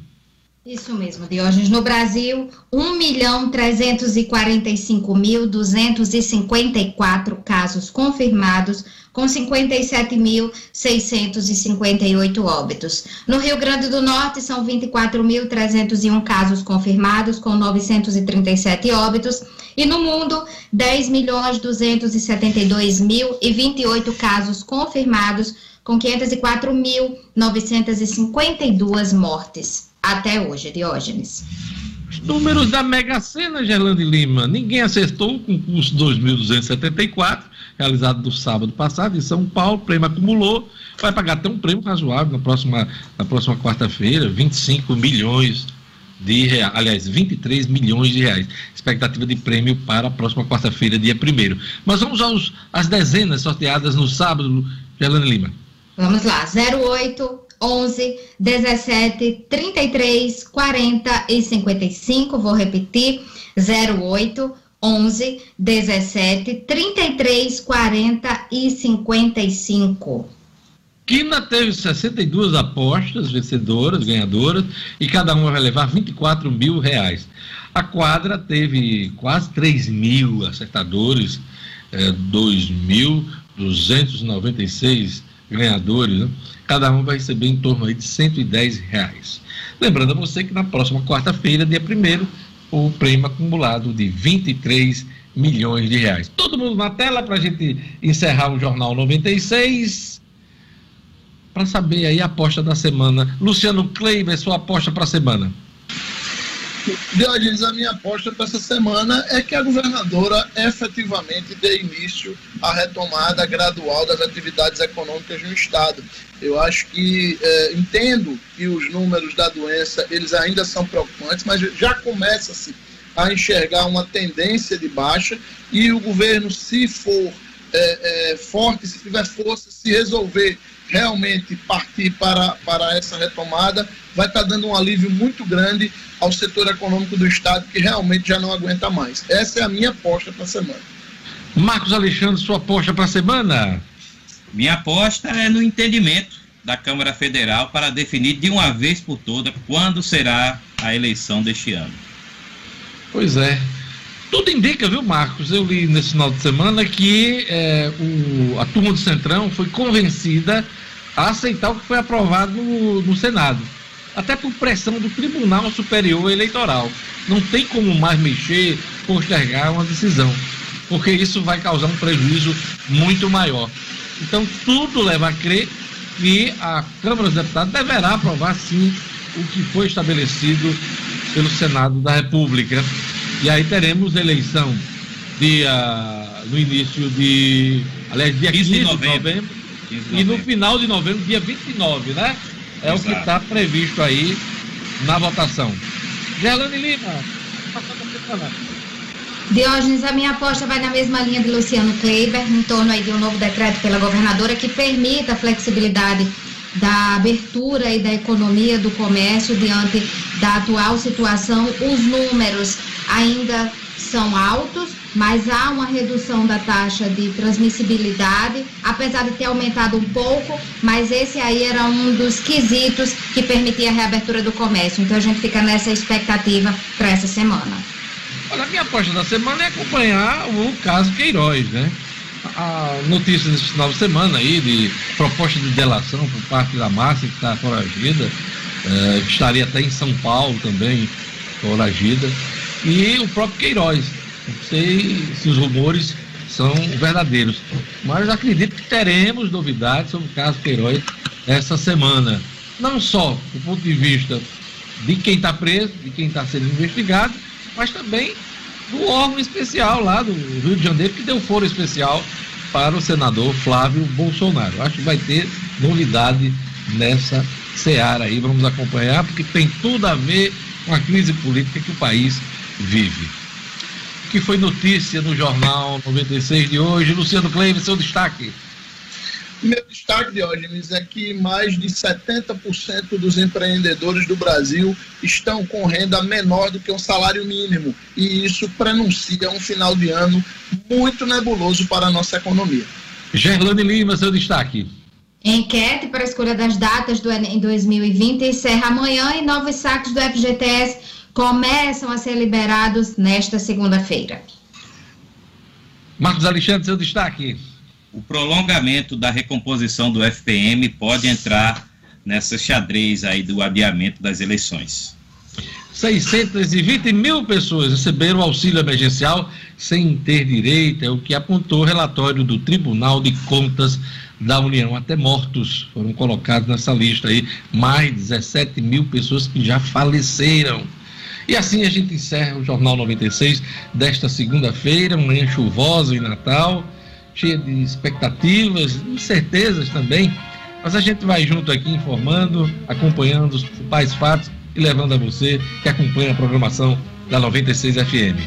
Isso mesmo, Diógenes. No Brasil, 1.345.254 casos confirmados, com 57.658 óbitos. No Rio Grande do Norte, são 24.301 casos confirmados, com 937 óbitos. E no mundo, 10.272.028 casos confirmados, com 504.952 mortes até hoje, Diógenes. Os números da Mega Sena, Gerlande Lima. Ninguém acertou o concurso 2274, realizado no sábado passado em São Paulo. O prêmio acumulou. Vai pagar até um prêmio razoável na próxima, na próxima quarta-feira, 25 milhões de reais. Aliás, 23 milhões de reais. Expectativa de prêmio para a próxima quarta-feira, dia 1 Mas vamos aos, às dezenas sorteadas no sábado, Gerlande Lima. Vamos lá, 08, 11, 17, 33, 40 e 55. Vou repetir: 08, 11, 17, 33, 40 e 55. Quina teve 62 apostas vencedoras, ganhadoras, e cada uma vai levar 24 mil reais. A quadra teve quase 3 mil acertadores, é, 2.296 ganhadores, né? cada um vai receber em torno aí de 110 reais. Lembrando a você que na próxima quarta-feira, dia 1 o prêmio acumulado de 23 milhões de reais. Todo mundo na tela para a gente encerrar o Jornal 96. Para saber aí a aposta da semana. Luciano Kleiber, sua aposta para a semana. Diogenes, a minha aposta para essa semana é que a governadora efetivamente dê início à retomada gradual das atividades econômicas no Estado. Eu acho que, é, entendo que os números da doença, eles ainda são preocupantes, mas já começa-se a enxergar uma tendência de baixa e o governo, se for é, é, forte, se tiver força, se resolver realmente partir para, para essa retomada, vai estar dando um alívio muito grande ao setor econômico do Estado, que realmente já não aguenta mais. Essa é a minha aposta para a semana. Marcos Alexandre, sua aposta para a semana? Minha aposta é no entendimento da Câmara Federal para definir de uma vez por todas quando será a eleição deste ano. Pois é. Tudo indica, viu, Marcos? Eu li nesse final de semana que é, o, a turma do Centrão foi convencida a aceitar o que foi aprovado no, no Senado. Até por pressão do Tribunal Superior Eleitoral. Não tem como mais mexer, postergar uma decisão, porque isso vai causar um prejuízo muito maior. Então, tudo leva a crer que a Câmara dos Deputados deverá aprovar, sim, o que foi estabelecido pelo Senado da República. E aí teremos eleição dia, no início de. Aliás, dia 15 de novembro. De novembro e no final de novembro, dia 29, né? É Exato. o que está previsto aí na votação. Gerlane Lima, Diógenes, a minha aposta vai na mesma linha de Luciano Kleiber, em torno aí de um novo decreto pela governadora que permita a flexibilidade da abertura e da economia do comércio diante da atual situação. Os números ainda são altos, mas há uma redução da taxa de transmissibilidade, apesar de ter aumentado um pouco, mas esse aí era um dos quesitos que permitia a reabertura do comércio. Então a gente fica nessa expectativa para essa semana. Olha, a minha aposta da semana é acompanhar o caso Queiroz, né? A notícia desse final de semana aí de proposta de delação por parte da Márcia, que está foragida, eh, que estaria até em São Paulo também, foragida, e o próprio Queiroz. Não sei se os rumores são verdadeiros, mas acredito que teremos novidades sobre o caso Queiroz essa semana. Não só do ponto de vista de quem está preso, de quem está sendo investigado, mas também do órgão especial lá do Rio de Janeiro, que deu foro especial para o senador Flávio Bolsonaro. Acho que vai ter novidade nessa seara aí, vamos acompanhar, porque tem tudo a ver com a crise política que o país vive. O que foi notícia no Jornal 96 de hoje? Luciano Cleive, seu destaque. Meu destaque, Diógenes, é que mais de 70% dos empreendedores do Brasil estão com renda menor do que um salário mínimo. E isso prenuncia um final de ano muito nebuloso para a nossa economia. Gerlane Lima, seu destaque. Enquete para a escolha das datas do em 2020 encerra amanhã e novos saques do FGTS começam a ser liberados nesta segunda-feira. Marcos Alexandre, seu destaque. O prolongamento da recomposição do FPM pode entrar nessa xadrez aí do adiamento das eleições. 620 mil pessoas receberam auxílio emergencial sem ter direito, é o que apontou o relatório do Tribunal de Contas da União. Até mortos foram colocados nessa lista aí, mais de 17 mil pessoas que já faleceram. E assim a gente encerra o Jornal 96 desta segunda-feira, manhã chuvosa em Natal, cheia de expectativas, incertezas também. Mas a gente vai junto aqui informando, acompanhando os principais fatos e levando a você que acompanha a programação da 96 FM.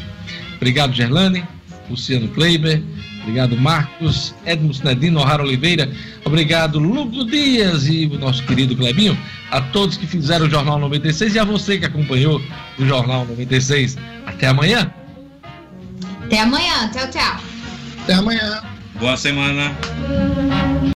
Obrigado, Gerlane, Luciano Kleiber, obrigado, Marcos, Edmus Nedino, O'Hara Oliveira, obrigado, Lugo Dias e o nosso querido Clebinho, a todos que fizeram o Jornal 96 e a você que acompanhou o Jornal 96. Até amanhã. Até amanhã. Tchau, tchau. Até amanhã. Boa semana.